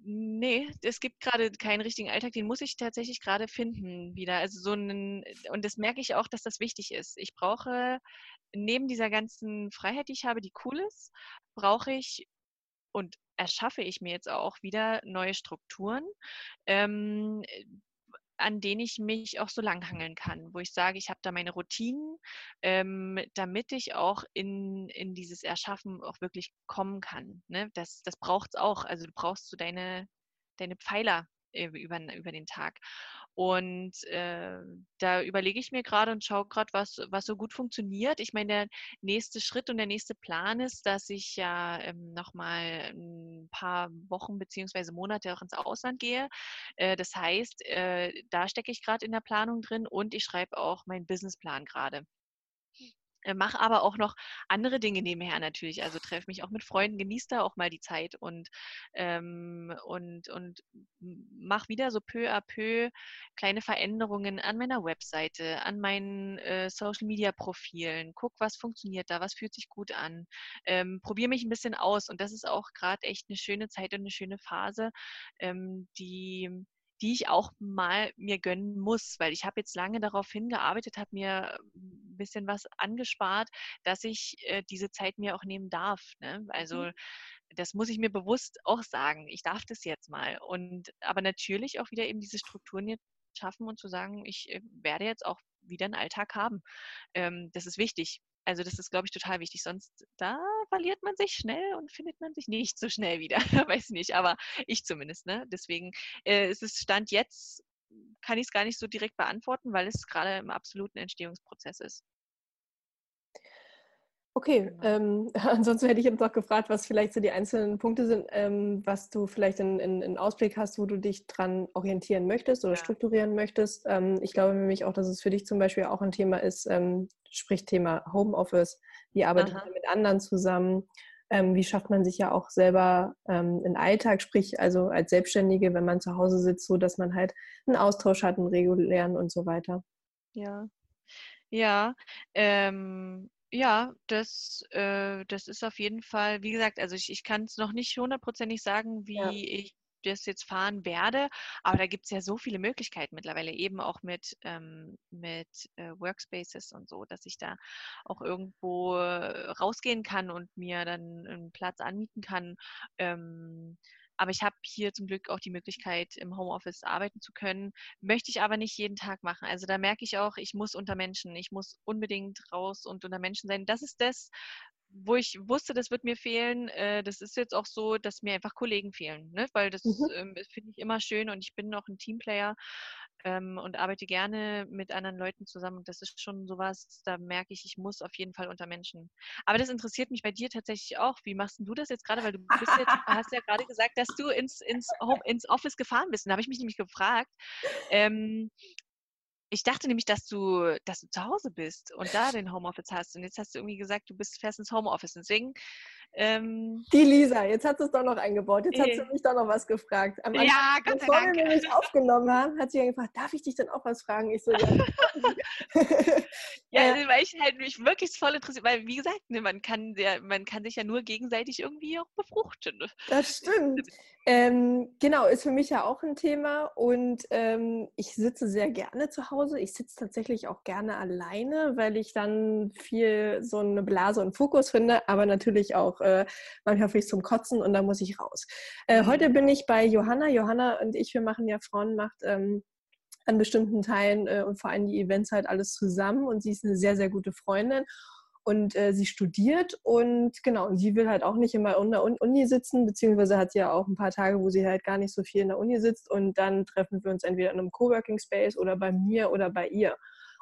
Nee, es gibt gerade keinen richtigen Alltag, den muss ich tatsächlich gerade finden wieder. Also so einen, und das merke ich auch, dass das wichtig ist. Ich brauche neben dieser ganzen Freiheit, die ich habe, die cool ist, brauche ich und erschaffe ich mir jetzt auch wieder neue Strukturen, ähm, an denen ich mich auch so langhangeln kann, wo ich sage, ich habe da meine Routinen, ähm, damit ich auch in, in dieses Erschaffen auch wirklich kommen kann. Ne? Das, das braucht es auch. Also du brauchst so deine, deine Pfeiler über, über den Tag. Und äh, da überlege ich mir gerade und schaue gerade, was, was so gut funktioniert. Ich meine, der nächste Schritt und der nächste Plan ist, dass ich ja ähm, nochmal ein paar Wochen beziehungsweise Monate auch ins Ausland gehe. Äh, das heißt, äh, da stecke ich gerade in der Planung drin und ich schreibe auch meinen Businessplan gerade. Äh, mache aber auch noch andere Dinge nebenher natürlich. Also treffe mich auch mit Freunden, genieße da auch mal die Zeit und, ähm, und, und mache wieder so peu à peu kleine Veränderungen an meiner Webseite, an meinen äh, Social-Media-Profilen. Guck, was funktioniert da, was fühlt sich gut an. Ähm, Probiere mich ein bisschen aus und das ist auch gerade echt eine schöne Zeit und eine schöne Phase, ähm, die die ich auch mal mir gönnen muss, weil ich habe jetzt lange darauf hingearbeitet, habe mir ein bisschen was angespart, dass ich äh, diese Zeit mir auch nehmen darf. Ne? Also mhm. das muss ich mir bewusst auch sagen. Ich darf das jetzt mal. Und aber natürlich auch wieder eben diese Strukturen jetzt schaffen und zu sagen, ich äh, werde jetzt auch wieder einen Alltag haben. Ähm, das ist wichtig. Also das ist, glaube ich, total wichtig. Sonst da verliert man sich schnell und findet man sich nicht so schnell wieder. (laughs) Weiß nicht, aber ich zumindest. Ne? Deswegen äh, ist es Stand jetzt, kann ich es gar nicht so direkt beantworten, weil es gerade im absoluten Entstehungsprozess ist. Okay, genau. ähm, (laughs) ansonsten hätte ich jetzt noch gefragt, was vielleicht so die einzelnen Punkte sind, ähm, was du vielleicht in, in, in, Ausblick hast, wo du dich dran orientieren möchtest oder ja. strukturieren möchtest. Ähm, ich glaube nämlich auch, dass es für dich zum Beispiel auch ein Thema ist, ähm, sprich Thema Homeoffice. Wie arbeitet man mit anderen zusammen? Ähm, wie schafft man sich ja auch selber ähm, einen Alltag, sprich also als Selbstständige, wenn man zu Hause sitzt, so dass man halt einen Austausch hat, einen regulären und so weiter. Ja, ja. Ähm, ja, das, äh, das ist auf jeden Fall, wie gesagt, also ich, ich kann es noch nicht hundertprozentig sagen, wie ja. ich das jetzt fahren werde, aber da gibt es ja so viele Möglichkeiten mittlerweile, eben auch mit, ähm, mit äh, Workspaces und so, dass ich da auch irgendwo rausgehen kann und mir dann einen Platz anmieten kann. Ähm, aber ich habe hier zum Glück auch die Möglichkeit, im Homeoffice arbeiten zu können. Möchte ich aber nicht jeden Tag machen. Also da merke ich auch, ich muss unter Menschen. Ich muss unbedingt raus und unter Menschen sein. Das ist das, wo ich wusste, das wird mir fehlen, äh, das ist jetzt auch so, dass mir einfach Kollegen fehlen, ne? weil das mhm. ähm, finde ich immer schön und ich bin auch ein Teamplayer ähm, und arbeite gerne mit anderen Leuten zusammen und das ist schon sowas, da merke ich, ich muss auf jeden Fall unter Menschen. Aber das interessiert mich bei dir tatsächlich auch. Wie machst du das jetzt gerade? Weil du bist jetzt, (laughs) hast ja gerade gesagt, dass du ins, ins, Home, ins Office gefahren bist. Und da habe ich mich nämlich gefragt, ähm, ich dachte nämlich, dass du, dass du zu Hause bist und da (laughs) den Homeoffice hast. Und jetzt hast du irgendwie gesagt, du bist fest ins Homeoffice. Deswegen ähm, die Lisa, jetzt hat sie es doch noch eingebaut. Jetzt hat sie mich doch noch was gefragt. Am Anfang, ja, Gott bevor wir nämlich aufgenommen haben, hat sie ja gefragt, darf ich dich denn auch was fragen? Ich so, ja. (laughs) ja, äh, weil ich halt mich wirklich voll interessiert, weil wie gesagt, ne, man kann der, man kann sich ja nur gegenseitig irgendwie auch befruchten. Das stimmt. Ähm, genau, ist für mich ja auch ein Thema und ähm, ich sitze sehr gerne zu Hause. Ich sitze tatsächlich auch gerne alleine, weil ich dann viel so eine Blase und Fokus finde, aber natürlich auch äh, manchmal finde ich zum Kotzen und dann muss ich raus. Äh, heute bin ich bei Johanna. Johanna und ich, wir machen ja Frauenmacht ähm, an bestimmten Teilen äh, und vor allem die Events halt alles zusammen und sie ist eine sehr, sehr gute Freundin und äh, sie studiert und genau, und sie will halt auch nicht immer in der Uni sitzen, beziehungsweise hat sie ja auch ein paar Tage, wo sie halt gar nicht so viel in der Uni sitzt und dann treffen wir uns entweder in einem Coworking Space oder bei mir oder bei ihr.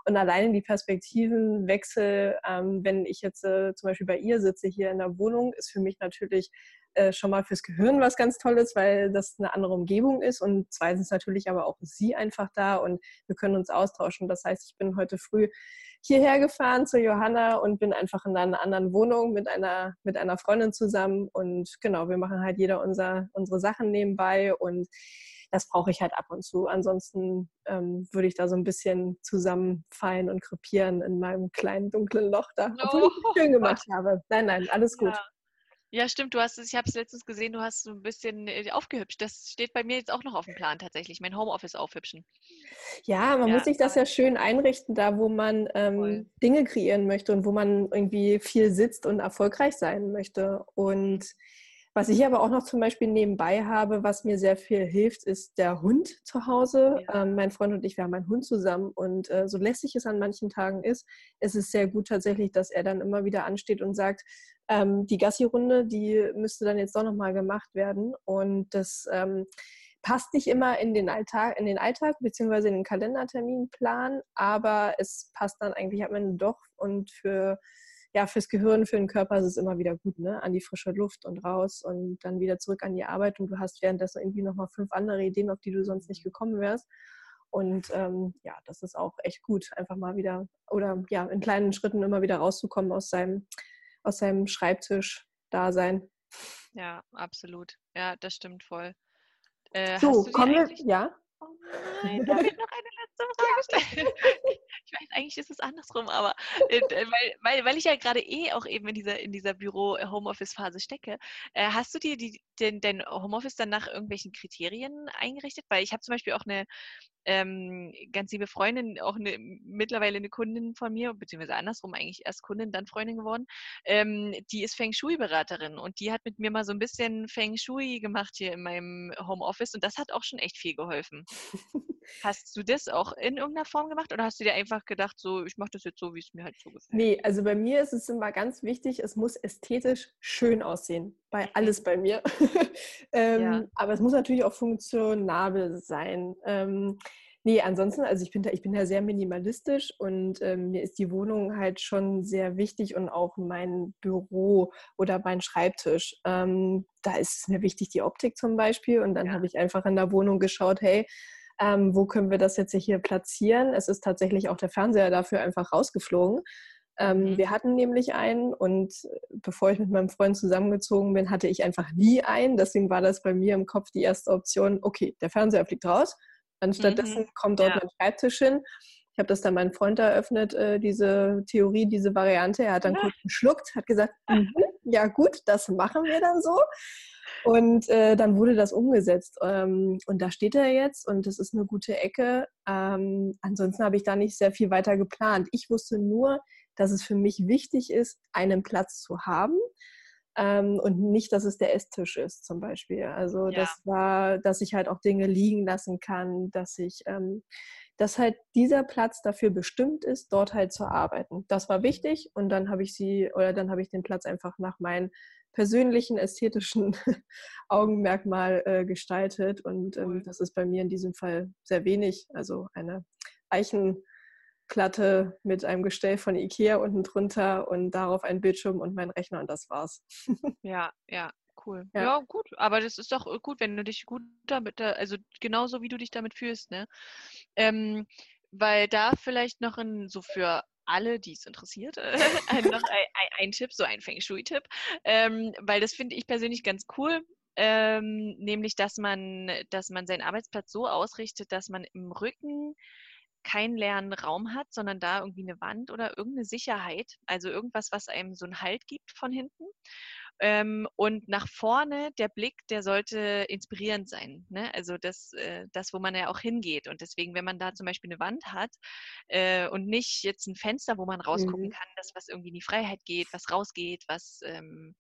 Und alleine die Perspektivenwechsel, ähm, wenn ich jetzt äh, zum Beispiel bei ihr sitze hier in der Wohnung, ist für mich natürlich äh, schon mal fürs Gehirn was ganz Tolles, weil das eine andere Umgebung ist. Und zweitens natürlich aber auch sie einfach da und wir können uns austauschen. Das heißt, ich bin heute früh hierher gefahren zu Johanna und bin einfach in einer anderen Wohnung mit einer, mit einer Freundin zusammen. Und genau, wir machen halt jeder unser, unsere Sachen nebenbei und das brauche ich halt ab und zu. Ansonsten ähm, würde ich da so ein bisschen zusammenfallen und krepieren in meinem kleinen dunklen Loch da, obwohl oh. ich es schön gemacht habe. Nein, nein, alles gut. Ja. Ja, stimmt. Du hast es, ich habe es letztens gesehen, du hast so ein bisschen äh, aufgehübscht. Das steht bei mir jetzt auch noch auf dem Plan tatsächlich, mein Homeoffice aufhübschen. Ja, man ja, muss sich das ja schön einrichten, da wo man ähm, Dinge kreieren möchte und wo man irgendwie viel sitzt und erfolgreich sein möchte. Und was ich aber auch noch zum Beispiel nebenbei habe, was mir sehr viel hilft, ist der Hund zu Hause. Ja. Ähm, mein Freund und ich, wir haben einen Hund zusammen und äh, so lässig es an manchen Tagen ist, ist es sehr gut tatsächlich, dass er dann immer wieder ansteht und sagt, ähm, die Gassi-Runde, die müsste dann jetzt doch nochmal gemacht werden. Und das ähm, passt nicht immer in den Alltag, in den Alltag beziehungsweise in den Kalenderterminplan, aber es passt dann eigentlich am Ende doch und für ja, fürs Gehirn, für den Körper ist es immer wieder gut, ne? An die frische Luft und raus und dann wieder zurück an die Arbeit und du hast währenddessen irgendwie nochmal fünf andere Ideen, auf die du sonst nicht gekommen wärst. Und ähm, ja, das ist auch echt gut, einfach mal wieder oder ja, in kleinen Schritten immer wieder rauszukommen aus seinem aus seinem Schreibtisch-Dasein. Ja, absolut. Ja, das stimmt voll. Äh, so, kommen wir, ja? Nein, darf ich noch eine letzte Frage stellen? (laughs) Ich weiß, eigentlich ist es andersrum, aber äh, weil, weil, weil ich ja gerade eh auch eben in dieser, in dieser Büro-Homeoffice-Phase stecke, äh, hast du dir die, den, den Homeoffice dann nach irgendwelchen Kriterien eingerichtet? Weil ich habe zum Beispiel auch eine, ähm, ganz liebe Freundin, auch eine, mittlerweile eine Kundin von mir, beziehungsweise andersrum eigentlich erst Kundin, dann Freundin geworden, ähm, die ist Feng Shui-Beraterin und die hat mit mir mal so ein bisschen Feng Shui gemacht hier in meinem Homeoffice und das hat auch schon echt viel geholfen. (laughs) Hast du das auch in irgendeiner Form gemacht oder hast du dir einfach gedacht, so, ich mache das jetzt so, wie es mir halt so gefällt? Nee, also bei mir ist es immer ganz wichtig, es muss ästhetisch schön aussehen. Bei mhm. alles bei mir. (laughs) ähm, ja. Aber es muss natürlich auch funktionabel sein. Ähm, Nee, ansonsten, also ich bin da, ich bin da sehr minimalistisch und ähm, mir ist die Wohnung halt schon sehr wichtig und auch mein Büro oder mein Schreibtisch. Ähm, da ist es mir wichtig, die Optik zum Beispiel. Und dann ja. habe ich einfach in der Wohnung geschaut, hey, ähm, wo können wir das jetzt hier platzieren? Es ist tatsächlich auch der Fernseher dafür einfach rausgeflogen. Ähm, mhm. Wir hatten nämlich einen und bevor ich mit meinem Freund zusammengezogen bin, hatte ich einfach nie einen. Deswegen war das bei mir im Kopf die erste Option, okay, der Fernseher fliegt raus Anstattdessen mhm. kommt dort ja. mein Schreibtisch hin. Ich habe das dann meinem Freund eröffnet, äh, diese Theorie, diese Variante. Er hat dann ja. kurz geschluckt, hat gesagt, (laughs) mhm, ja gut, das machen wir dann so. Und äh, dann wurde das umgesetzt. Ähm, und da steht er jetzt und das ist eine gute Ecke. Ähm, ansonsten habe ich da nicht sehr viel weiter geplant. Ich wusste nur, dass es für mich wichtig ist, einen Platz zu haben ähm, und nicht, dass es der Esstisch ist zum Beispiel. Also ja. das war, dass ich halt auch Dinge liegen lassen kann, dass ich, ähm, dass halt dieser Platz dafür bestimmt ist, dort halt zu arbeiten. Das war wichtig und dann habe ich sie oder dann habe ich den Platz einfach nach meinen persönlichen ästhetischen (laughs) Augenmerkmal äh, gestaltet und ähm, das ist bei mir in diesem Fall sehr wenig. Also eine Eichen Platte mit einem Gestell von Ikea unten drunter und darauf ein Bildschirm und mein Rechner und das war's. (laughs) Ja, ja, cool. Ja. ja. gut, aber das ist doch äh, gut, wenn du dich gut damit, also genauso wie du dich damit fühlst, ne? Ähm, weil da vielleicht noch ein, so für alle, die es interessiert, (laughs) ein, noch ein, ein, ein, Tipp, so ein Feng Shui-Tipp, ähm, weil das finde ich persönlich ganz cool. Ähm, nämlich, dass man, dass man seinen Arbeitsplatz so ausrichtet, dass man im Rücken keinen leeren Raum hat, sondern da irgendwie eine Wand oder irgendeine Sicherheit, also irgendwas, was einem so einen Halt gibt von hinten. Ähm, und nach vorne, der Blick, der sollte inspirierend sein. Ne? Also das, äh, das, wo man ja auch hingeht. Und deswegen, wenn man da zum Beispiel eine Wand hat äh, und nicht jetzt ein Fenster, wo man rausgucken mhm. kann, das, was irgendwie in die Freiheit geht, was rausgeht, was ähm,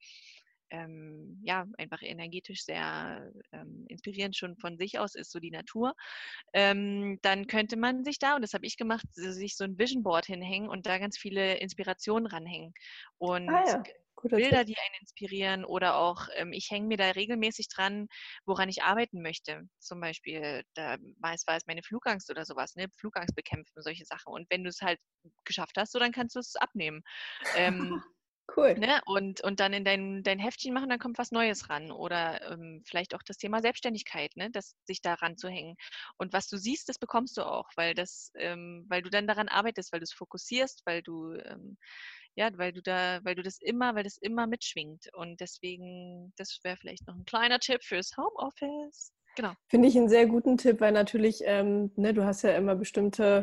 ähm, ja, einfach energetisch sehr ähm, inspirierend schon von sich aus ist, so die Natur, ähm, dann könnte man sich da, und das habe ich gemacht, sich so ein Vision Board hinhängen und da ganz viele Inspirationen ranhängen. Und ah, ja. Bilder, die einen inspirieren oder auch ähm, ich hänge mir da regelmäßig dran, woran ich arbeiten möchte. Zum Beispiel, da war es, war es meine Flugangst oder sowas, ne? Flugangst bekämpfen, solche Sachen. Und wenn du es halt geschafft hast, so dann kannst du es abnehmen. (laughs) Ähm, Cool. Ne? Und, und dann in dein, dein Heftchen machen, dann kommt was Neues ran. Oder ähm, vielleicht auch das Thema Selbstständigkeit, ne? das, sich daran zu hängen. Und was du siehst, das bekommst du auch, weil, das, ähm, weil du dann daran arbeitest, weil du es fokussierst, weil du, ähm, ja, weil du da, weil du das immer, weil das immer mitschwingt. Und deswegen, das wäre vielleicht noch ein kleiner Tipp fürs Homeoffice. Genau. Finde ich einen sehr guten Tipp, weil natürlich, ähm, ne, du hast ja immer bestimmte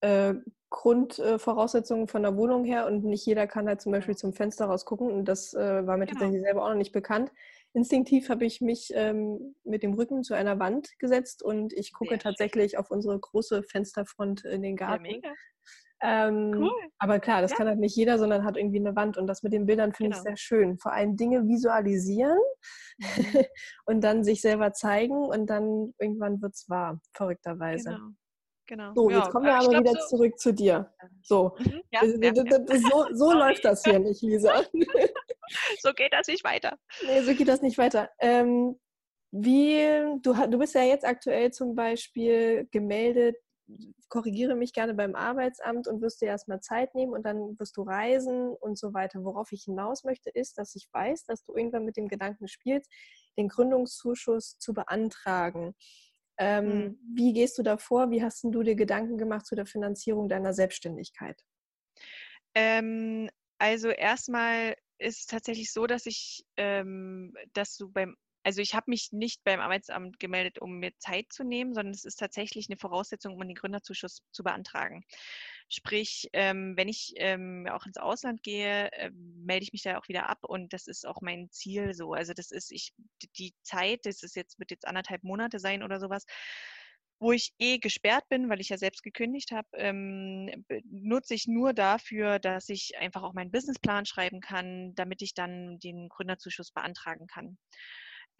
äh, Grundvoraussetzungen äh, von der Wohnung her und nicht jeder kann halt zum Beispiel zum Fenster rausgucken und das äh, war mir genau. tatsächlich selber auch noch nicht bekannt. Instinktiv habe ich mich ähm, mit dem Rücken zu einer Wand gesetzt und ich gucke Sehr tatsächlich schön. auf unsere große Fensterfront in den Garten. Ja, mega. Ähm, cool. Aber klar, das ja. kann halt nicht jeder, sondern hat irgendwie eine Wand. Und das mit den Bildern finde genau. ich sehr schön. Vor allem Dinge visualisieren mhm. (laughs) und dann sich selber zeigen und dann irgendwann wird es wahr, verrückterweise. Genau. Genau. So, jetzt kommen wir aber glaub, wieder so zurück zu dir. So, mhm, ja, ja, so, so (laughs) läuft das hier nicht, Lisa. (laughs) (laughs) so geht das nicht weiter. Nee, so geht das nicht weiter. Ähm, wie, du, du bist ja jetzt aktuell zum Beispiel gemeldet, korrigiere mich gerne beim Arbeitsamt und wirst dir erstmal Zeit nehmen und dann wirst du reisen und so weiter. Worauf ich hinaus möchte, ist, dass ich weiß, dass du irgendwann mit dem Gedanken spielst, den Gründungszuschuss zu beantragen. Ähm, mhm. Wie gehst du da vor? Wie hast du dir Gedanken gemacht zu der Finanzierung deiner Selbstständigkeit? Ähm, also erstmal ist es tatsächlich so, dass ich, ähm, dass du beim also ich habe mich nicht beim Arbeitsamt gemeldet, um mir Zeit zu nehmen, sondern es ist tatsächlich eine Voraussetzung, um den Gründerzuschuss zu beantragen. Sprich, ähm, wenn ich ähm, auch ins Ausland gehe, äh, melde ich mich da auch wieder ab und das ist auch mein Ziel so. Also das ist ich die Zeit, das ist jetzt wird jetzt anderthalb Monate sein oder sowas wo ich eh gesperrt bin, weil ich ja selbst gekündigt habe, ähm, nutze ich nur dafür, dass ich einfach auch meinen Businessplan schreiben kann, damit ich dann den Gründerzuschuss beantragen kann.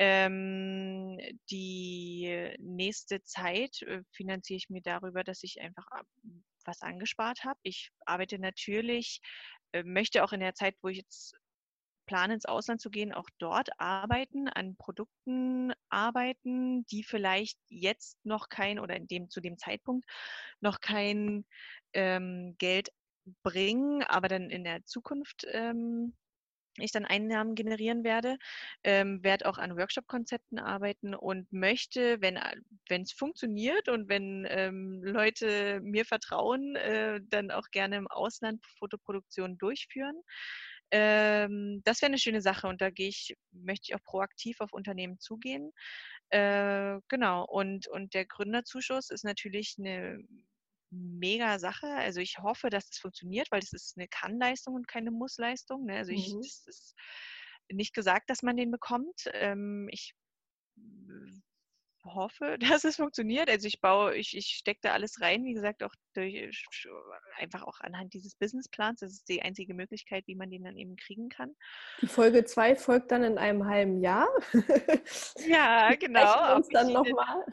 Ähm, die nächste Zeit äh, finanziere ich mir darüber, dass ich einfach was angespart habe. Ich arbeite natürlich, äh, möchte auch in der Zeit, wo ich jetzt plane, ins Ausland zu gehen, auch dort arbeiten, an Produkten arbeiten, die vielleicht jetzt noch kein oder in dem, zu dem Zeitpunkt noch kein ähm, Geld bringen, aber dann in der Zukunft ähm, ich dann Einnahmen generieren werde, ähm, werde auch an Workshop-Konzepten arbeiten und möchte, wenn es funktioniert und wenn ähm, Leute mir vertrauen, äh, dann auch gerne im Ausland Fotoproduktionen durchführen. Ähm, das wäre eine schöne Sache und da gehe ich, möchte ich auch proaktiv auf Unternehmen zugehen. Äh, genau, und, und der Gründerzuschuss ist natürlich eine mega Sache. Also ich hoffe, dass das funktioniert, weil das ist eine Kannleistung und keine Mussleistung. Ne? Also ich, mhm. das ist nicht gesagt, dass man den bekommt. Ähm, ich hoffe, (laughs) dass es funktioniert. Also ich baue, ich, ich stecke da alles rein, wie gesagt, auch durch einfach auch anhand dieses Businessplans. Das ist die einzige Möglichkeit, wie man den dann eben kriegen kann. Die Folge 2 folgt dann in einem halben Jahr. Ja, (laughs) genau. uns dann nochmal.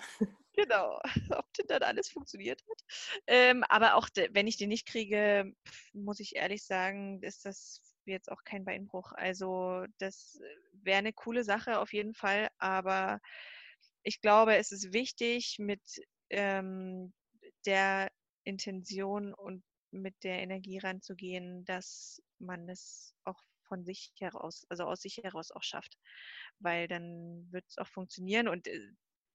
Genau, (laughs) ob denn dann alles funktioniert hat. Ähm, aber auch wenn ich den nicht kriege, muss ich ehrlich sagen, ist das jetzt auch kein Beinbruch. Also das wäre eine coole Sache auf jeden Fall, aber ich glaube, es ist wichtig mit ähm, der Intention und mit der Energie ranzugehen, dass man es auch von sich heraus, also aus sich heraus auch schafft. Weil dann wird es auch funktionieren und äh,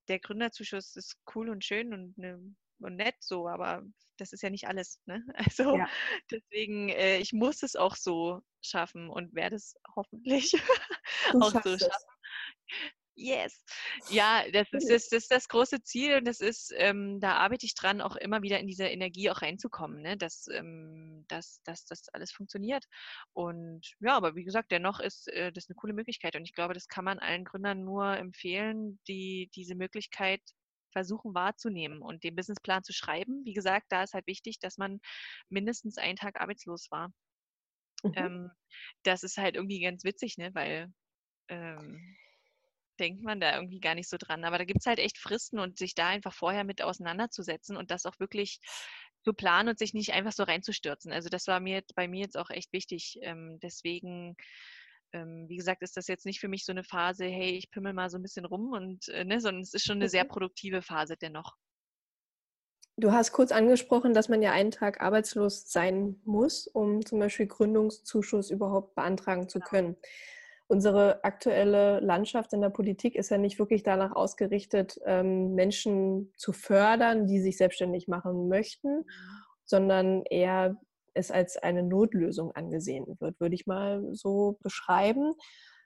der Gründerzuschuss ist cool und schön und, ne, und nett so, aber das ist ja nicht alles. Ne? (laughs) Also ja. deswegen, äh, ich muss es auch so schaffen und werde es hoffentlich (laughs) auch so schaffen. Yes. Ja, das ist, das, das ist das große Ziel und das ist, ähm, da arbeite ich dran, auch immer wieder in diese Energie auch reinzukommen, ne? dass, ähm, dass, dass das alles funktioniert. Und ja, aber wie gesagt, dennoch ist äh, das eine coole Möglichkeit und ich glaube, das kann man allen Gründern nur empfehlen, die diese Möglichkeit versuchen wahrzunehmen und den Businessplan zu schreiben. Wie gesagt, da ist halt wichtig, dass man mindestens einen Tag arbeitslos war. Mhm. Ähm, das ist halt irgendwie ganz witzig, ne? weil ähm, denkt man da irgendwie gar nicht so dran. Aber da gibt es halt echt Fristen und sich da einfach vorher mit auseinanderzusetzen und das auch wirklich zu planen und sich nicht einfach so reinzustürzen. Also das war mir bei mir jetzt auch echt wichtig. Ähm, deswegen ähm, wie gesagt, ist das jetzt nicht für mich so eine Phase, hey, ich pimmel mal so ein bisschen rum und äh, ne, sondern es ist schon eine sehr mhm. produktive Phase dennoch. Du hast kurz angesprochen, dass man ja einen Tag arbeitslos sein muss, um zum Beispiel Gründungszuschuss überhaupt beantragen zu genau. können. Unsere aktuelle Landschaft in der Politik ist ja nicht wirklich danach ausgerichtet, ähm, Menschen zu fördern, die sich selbstständig machen möchten, mhm. sondern eher es als eine Notlösung angesehen wird, würde ich mal so beschreiben.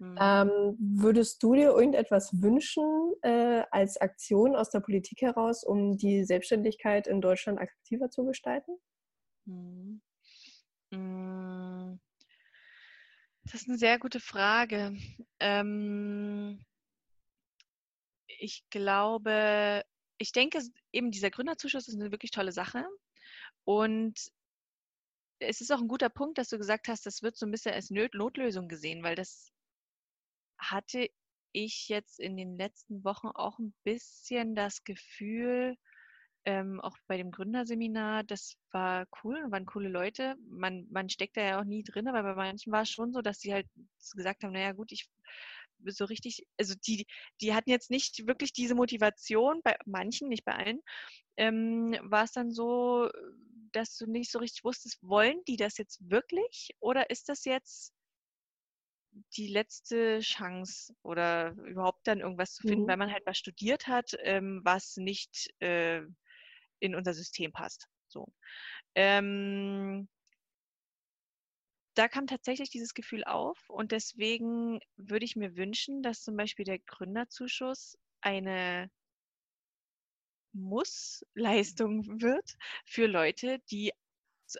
Mhm. Ähm, würdest du dir irgendetwas wünschen äh, als Aktion aus der Politik heraus, um die Selbstständigkeit in Deutschland aktiver zu gestalten? Mhm. Mm. Das ist eine sehr gute Frage. Ähm, ich glaube, ich denke, eben dieser Gründerzuschuss ist eine wirklich tolle Sache. Und es ist auch ein guter Punkt, dass du gesagt hast, das wird so ein bisschen als Notlösung gesehen, weil das hatte ich jetzt in den letzten Wochen auch ein bisschen das Gefühl, ähm, auch bei dem Gründerseminar, das war cool, waren coole Leute. Man, man steckt da ja auch nie drin, aber bei manchen war es schon so, dass sie halt gesagt haben, naja gut, ich so richtig, also die, die hatten jetzt nicht wirklich diese Motivation, bei manchen, nicht bei allen, ähm, war es dann so, dass du nicht so richtig wusstest, wollen die das jetzt wirklich oder ist das jetzt die letzte Chance oder überhaupt dann irgendwas zu finden, mhm. weil man halt was studiert hat, ähm, was nicht äh, in unser System passt. So. Ähm, da kam tatsächlich dieses Gefühl auf und deswegen würde ich mir wünschen, dass zum Beispiel der Gründerzuschuss eine Muss-Leistung wird für Leute, die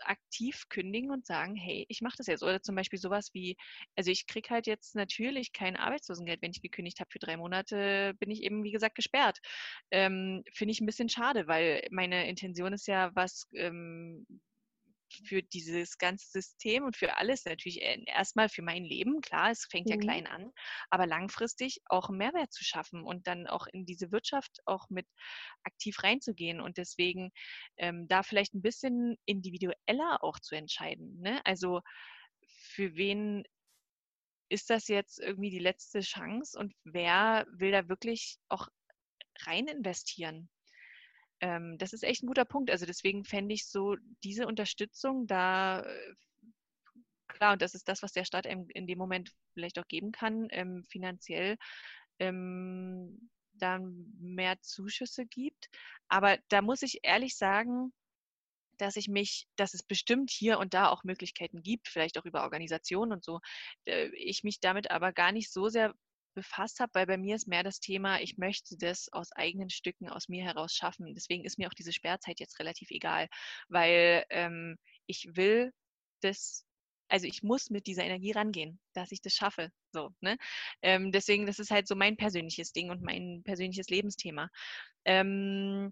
aktiv kündigen und sagen, hey, ich mache das jetzt. Oder zum Beispiel sowas wie, also ich kriege halt jetzt natürlich kein Arbeitslosengeld, wenn ich gekündigt habe für drei Monate, bin ich eben, wie gesagt, gesperrt. Ähm, Finde ich ein bisschen schade, weil meine Intention ist ja, was ähm, für dieses ganze System und für alles natürlich äh, erstmal für mein Leben, klar, es fängt ja mhm. klein an, aber langfristig auch einen Mehrwert zu schaffen und dann auch in diese Wirtschaft auch mit aktiv reinzugehen und deswegen ähm, da vielleicht ein bisschen individueller auch zu entscheiden. Ne? Also für wen ist das jetzt irgendwie die letzte Chance und wer will da wirklich auch rein investieren? Ähm, das ist echt ein guter Punkt. Also deswegen fände ich so diese Unterstützung da, äh, klar, und das ist das, was der Staat in, dem Moment vielleicht auch geben kann, ähm, finanziell. Ähm, dann mehr Zuschüsse gibt. Aber da muss ich ehrlich sagen, dass ich mich, dass es bestimmt hier und da auch Möglichkeiten gibt, vielleicht auch über Organisationen und so, äh, ich mich damit aber gar nicht so sehr befasst habe, weil bei mir ist mehr das Thema, ich möchte das aus eigenen Stücken aus mir heraus schaffen. Deswegen ist mir auch diese Sperrzeit jetzt relativ egal, weil ähm, ich will das, also ich muss mit dieser Energie rangehen, dass ich das schaffe. So, ne? Ähm, deswegen, das ist halt so mein persönliches Ding und mein persönliches Lebensthema. Ähm,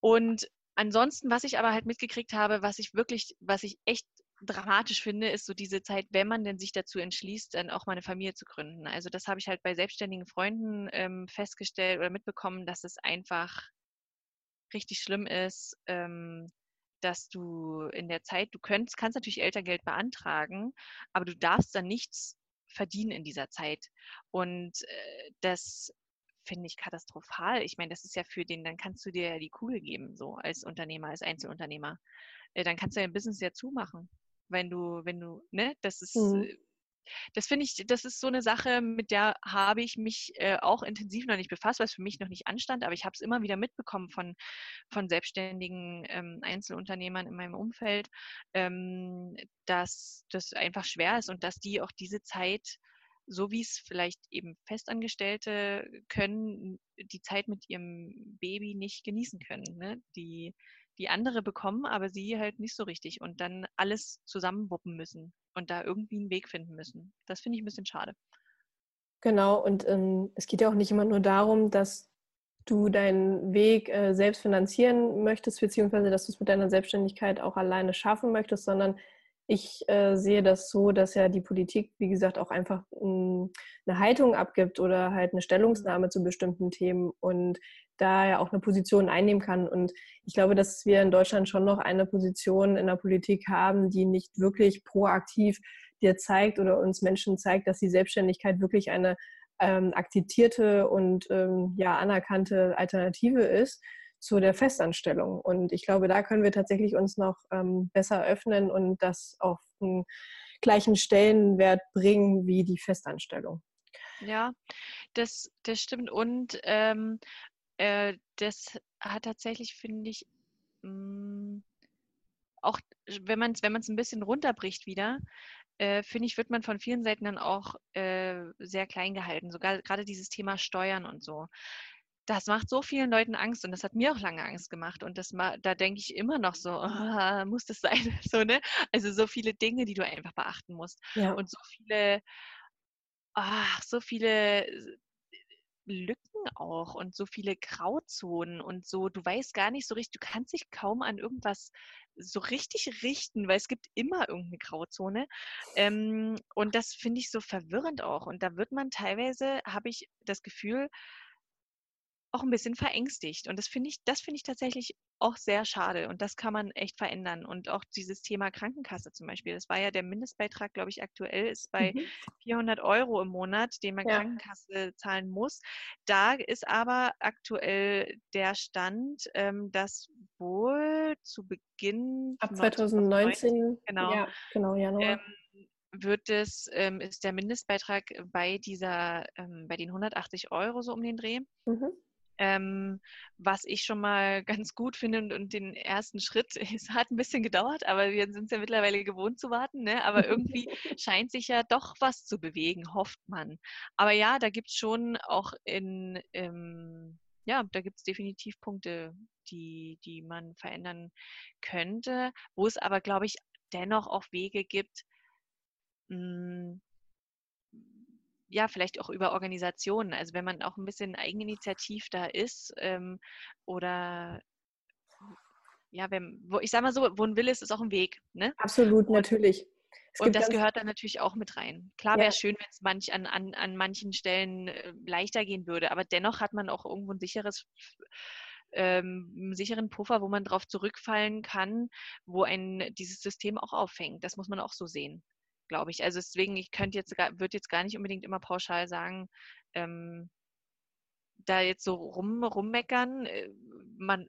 und ansonsten, was ich aber halt mitgekriegt habe, was ich wirklich, was ich echt dramatisch finde, ist so diese Zeit, wenn man denn sich dazu entschließt, dann auch mal eine Familie zu gründen. Also das habe ich halt bei selbstständigen Freunden ähm, festgestellt oder mitbekommen, dass es einfach richtig schlimm ist, ähm, dass du in der Zeit, du könntest, kannst natürlich Elterngeld beantragen, aber du darfst dann nichts verdienen in dieser Zeit. Und äh, das finde ich katastrophal. Ich meine, das ist ja für den, dann kannst du dir ja die Kugel geben, so als Unternehmer, als Einzelunternehmer. Äh, dann kannst du dein Business ja zumachen wenn du, wenn du, ne, das ist, mhm. Äh, das finde ich, das ist so eine Sache, mit der habe ich mich äh, auch intensiv noch nicht befasst, was für mich noch nicht anstand, aber ich habe es immer wieder mitbekommen von, von selbstständigen ähm, Einzelunternehmern in meinem Umfeld, ähm, dass das einfach schwer ist und dass die auch diese Zeit so wie es vielleicht eben Festangestellte können, die Zeit mit ihrem Baby nicht genießen können. Ne? Die die andere bekommen, aber sie halt nicht so richtig und dann alles zusammenwuppen müssen und da irgendwie einen Weg finden müssen. Das finde ich ein bisschen schade. Genau, und ähm, es geht ja auch nicht immer nur darum, dass du deinen Weg äh, selbst finanzieren möchtest, beziehungsweise dass du es mit deiner Selbstständigkeit auch alleine schaffen möchtest, sondern ich äh, sehe das so, dass ja die Politik, wie gesagt, auch einfach m, eine Haltung abgibt oder halt eine Stellungsnahme zu bestimmten Themen und da ja auch eine Position einnehmen kann. Und ich glaube, dass wir in Deutschland schon noch eine Position in der Politik haben, die nicht wirklich proaktiv dir zeigt oder uns Menschen zeigt, dass die Selbstständigkeit wirklich eine ähm, akzeptierte und ähm, ja anerkannte Alternative ist zu der Festanstellung. Und ich glaube, da können wir tatsächlich uns noch ähm, besser öffnen und das auf einen gleichen Stellenwert bringen wie die Festanstellung. Ja, das, das stimmt. Und ähm, äh, das hat tatsächlich, finde ich, mh, mm, auch wenn man es wenn ein bisschen runterbricht wieder, äh, finde ich, wird man von vielen Seiten dann auch äh, sehr klein gehalten. Sogar gerade dieses Thema Steuern und so. Das macht so vielen Leuten Angst und das hat mir auch lange Angst gemacht. Und das da denke ich immer noch so, oh, muss das sein? (laughs) so, ne? Also so viele Dinge, die du einfach beachten musst. Ja. Und so viele, ach, so viele Lücken auch und so viele Grauzonen und so, du weißt gar nicht so richtig, du kannst dich kaum an irgendwas so richtig richten, weil es gibt immer irgendeine Grauzone. Ähm, und das finde ich so verwirrend auch. Und da wird man teilweise, habe ich das Gefühl, auch ein bisschen verängstigt. Und das finde ich, das finde ich tatsächlich auch sehr schade. Und das kann man echt verändern. Und auch dieses Thema Krankenkasse zum Beispiel. Das war ja der Mindestbeitrag, glaube ich, aktuell ist bei mhm. 400 Euro im Monat, den man ja. Krankenkasse zahlen muss. Da ist aber aktuell der Stand, ähm, dass wohl zu Beginn ab 2019, genau, ja, genau Januar. Ähm, wird es, ähm, ist der Mindestbeitrag bei dieser, ähm, bei den 180 Euro so um den Dreh. Mhm. Ähm, was ich schon mal ganz gut finde und, und, den ersten Schritt, (laughs) es hat ein bisschen gedauert, aber wir sind es ja mittlerweile gewohnt zu warten, ne? aber irgendwie (laughs) scheint sich ja doch was zu bewegen, hofft man. Aber ja, da gibt es schon auch in, ähm, ja, da gibt es definitiv Punkte, die, die man verändern könnte, wo es aber, glaube ich, dennoch auch Wege gibt, mh, hm, ja, vielleicht auch über Organisationen. Also wenn man auch ein bisschen eigeninitiativ da ist ähm, oder ja, wenn, wo, ich sage mal so, wo ein Wille ist, ist auch ein Weg. Ne? Absolut, und, natürlich. und das gehört dann natürlich auch mit rein. Klar wäre es ja. schön, wenn es manch, an, an, an manchen Stellen äh, leichter gehen würde, aber dennoch hat man auch irgendwo ein sicheres ähm, einen sicheren Puffer, wo man darauf zurückfallen kann, wo ein dieses System auch auffängt. Das muss man auch so sehen glaube ich. Also deswegen, ich könnte jetzt, würde jetzt gar nicht unbedingt immer pauschal sagen, ähm, da jetzt so rum, rummeckern. Äh, man,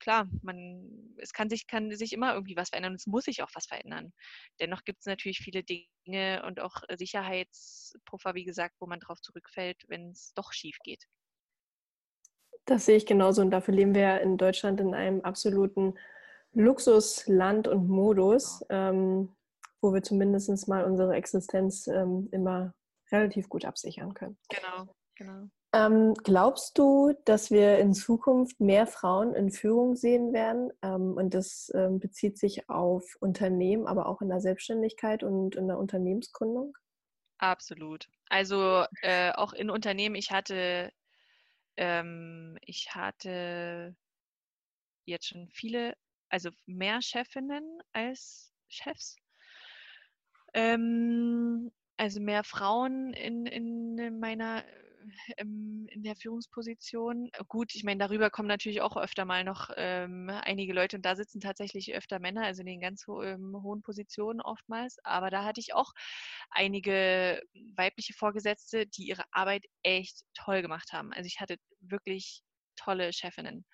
klar, man, es kann sich, kann sich immer irgendwie was verändern und es muss sich auch was verändern. Dennoch gibt es natürlich viele Dinge und auch Sicherheitspuffer, wie gesagt, wo man drauf zurückfällt, wenn es doch schief geht. Das sehe ich genauso und dafür leben wir in Deutschland in einem absoluten Luxusland und Modus. Genau. Ähm, wo wir zumindest mal unsere Existenz ähm, immer relativ gut absichern können. Genau, genau. Ähm, glaubst du, dass wir in Zukunft mehr Frauen in Führung sehen werden? Ähm, und das ähm, bezieht sich auf Unternehmen, aber auch in der Selbstständigkeit und in der Unternehmensgründung? Absolut. Also äh, auch in Unternehmen, ich hatte, ähm, ich hatte jetzt schon viele, also mehr Chefinnen als Chefs. Ähm, also mehr Frauen in, in meiner ähm, in der Führungsposition. Gut, ich meine, darüber kommen natürlich auch öfter mal noch ähm, einige Leute und da sitzen tatsächlich öfter Männer, also in den ganz ho ähm, hohen Positionen oftmals. Aber da hatte ich auch einige weibliche Vorgesetzte, die ihre Arbeit echt toll gemacht haben. Also ich hatte wirklich tolle Chefinnen.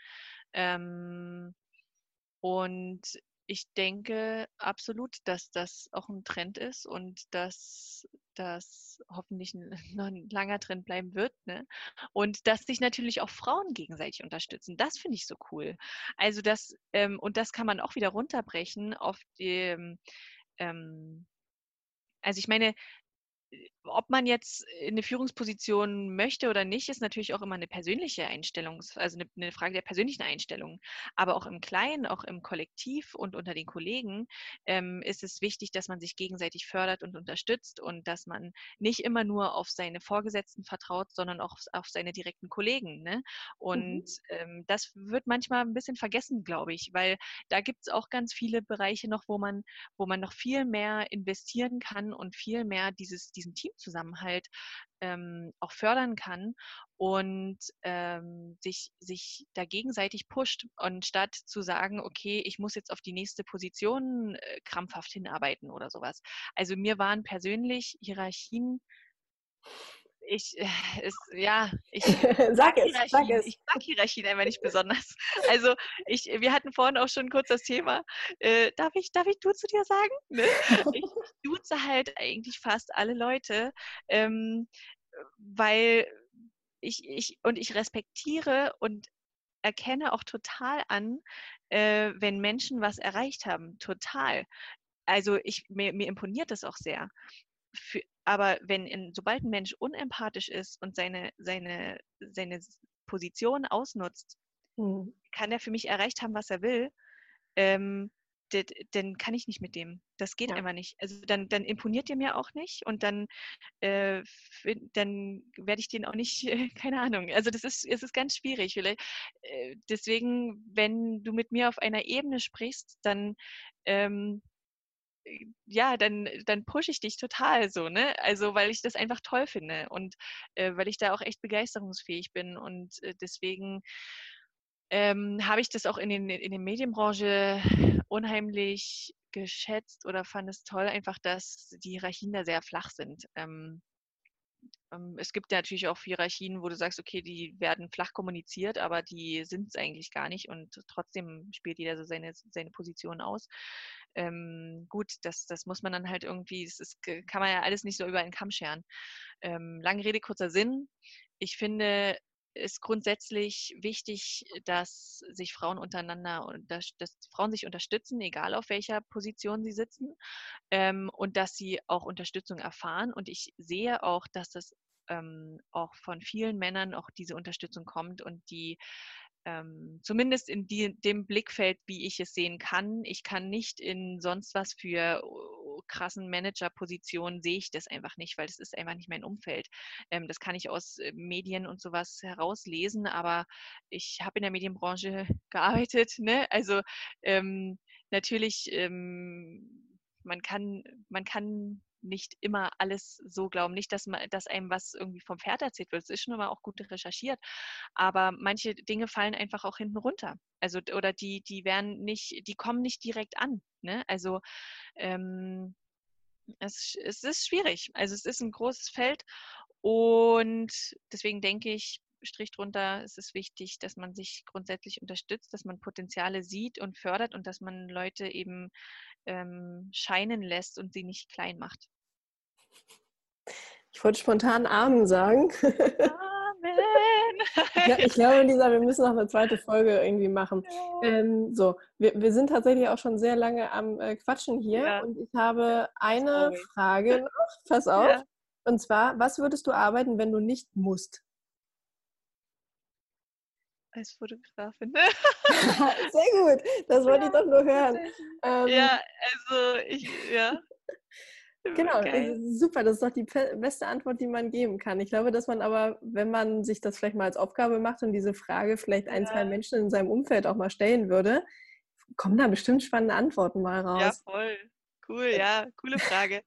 Ähm, und ich denke absolut, dass das auch ein Trend ist und dass das hoffentlich (laughs) noch ein langer Trend bleiben wird. Ne? Und dass sich natürlich auch Frauen gegenseitig unterstützen. Das finde ich so cool. Also das, ähm, und das kann man auch wieder runterbrechen auf dem, ähm, also ich meine, ob man jetzt in eine Führungsposition möchte oder nicht, ist natürlich auch immer eine persönliche Einstellung, also eine, eine, Frage der persönlichen Einstellung. Aber auch im Kleinen, auch im Kollektiv und unter den Kollegen ähm, ist es wichtig, dass man sich gegenseitig fördert und unterstützt und dass man nicht immer nur auf seine Vorgesetzten vertraut, sondern auch auf, auf seine direkten Kollegen. Ne? Und mhm. ähm, das wird manchmal ein bisschen vergessen, glaube ich, weil da gibt es auch ganz viele Bereiche noch, wo man, wo man noch viel mehr investieren kann und viel mehr dieses, diesen Team Zusammenhalt ähm, auch fördern kann und ähm, sich, sich da gegenseitig pusht. Und statt zu sagen, okay, ich muss jetzt auf die nächste Position äh, krampfhaft hinarbeiten oder sowas. Also mir waren persönlich Hierarchien ich, ist, äh, ja, ich (laughs) sag es, sag es. Ich mag Hierarchien einfach nicht besonders. (laughs) Also ich, wir hatten vorhin auch schon kurz das Thema, äh, darf ich, darf ich du zu dir sagen? Ne? Ich, ich (laughs) duze halt eigentlich fast alle Leute, ähm, weil ich, ich, und ich respektiere und erkenne auch total an, äh, wenn Menschen was erreicht haben. Total. Also ich, mir, mir imponiert das auch sehr. Für, aber wenn sobald ein Mensch unempathisch ist und seine, seine, seine Position ausnutzt, mhm. kann er für mich erreicht haben, was er will. Ähm, dann kann ich nicht mit dem. Das geht ja. einfach nicht. Also dann, dann imponiert der mir auch nicht und dann, äh, dann werde ich den auch nicht, äh, (laughs) keine Ahnung. Also das ist, es ist ganz schwierig. Vielleicht, äh, deswegen, wenn du mit mir auf einer Ebene sprichst, dann ähm, ja, dann, dann pushe ich dich total so, ne? Also, weil ich das einfach toll finde und äh, weil ich da auch echt begeisterungsfähig bin und äh, deswegen ähm, habe ich das auch in, den, in der Medienbranche unheimlich geschätzt oder fand es toll, einfach, dass die Hierarchien da sehr flach sind. Ähm, ähm, es gibt natürlich auch Hierarchien, wo du sagst, okay, die werden flach kommuniziert, aber die sind es eigentlich gar nicht und trotzdem spielt jeder so seine, seine Position aus. Ähm, gut, das, das muss man dann halt irgendwie, das ist, kann man ja alles nicht so über einen Kamm scheren. Ähm, lange Rede, kurzer Sinn. Ich finde, ist grundsätzlich wichtig, dass sich Frauen untereinander dass, dass Frauen sich unterstützen, egal auf welcher Position sie sitzen, ähm, und dass sie auch Unterstützung erfahren. Und ich sehe auch, dass das ähm, auch von vielen Männern auch diese Unterstützung kommt und die ähm, zumindest in die, dem Blickfeld, wie ich es sehen kann. Ich kann nicht in sonst was für krassen Managerpositionen sehe ich das einfach nicht, weil das ist einfach nicht mein Umfeld. Ähm, das kann ich aus äh, Medien und sowas herauslesen, aber ich habe in der Medienbranche (laughs) gearbeitet. Ne? Also ähm, natürlich, ähm, man kann, man kann nicht immer alles so glauben. Nicht, dass, man, dass einem was irgendwie vom Pferd erzählt wird. Es ist schon immer auch gut recherchiert. Aber manche Dinge fallen einfach auch hinten runter. Also, oder die, die werden nicht, die kommen nicht direkt an. Ne? Also, ähm, es, es ist schwierig. Also, es ist ein großes Feld. Und deswegen denke ich, Strich drunter, es ist wichtig, dass man sich grundsätzlich unterstützt, dass man Potenziale sieht und fördert und dass man Leute eben ähm, scheinen lässt und sie nicht klein macht. Ich wollte spontan Amen sagen. Amen. (laughs) ja, ich glaube, Lisa, wir müssen noch eine zweite Folge irgendwie machen. Ja. Ähm, so, wir, wir sind tatsächlich auch schon sehr lange am äh, Quatschen hier ja. und ich habe eine Frage noch. Pass (laughs) auf. Ja. Und zwar, was würdest du arbeiten, wenn du nicht musst? Als Fotografin. (laughs) (laughs) Sehr gut, das wollte ja, ich doch nur hören. Ähm, ja, also ich, ja. (laughs) Genau, also super, das ist doch die beste Antwort, die man geben kann. Ich glaube, dass man aber, wenn man sich das vielleicht mal als Aufgabe macht und diese Frage vielleicht ein, ja. zwei Menschen in seinem Umfeld auch mal stellen würde, kommen da bestimmt spannende Antworten mal raus. Ja, voll. Cool, ja, coole Frage.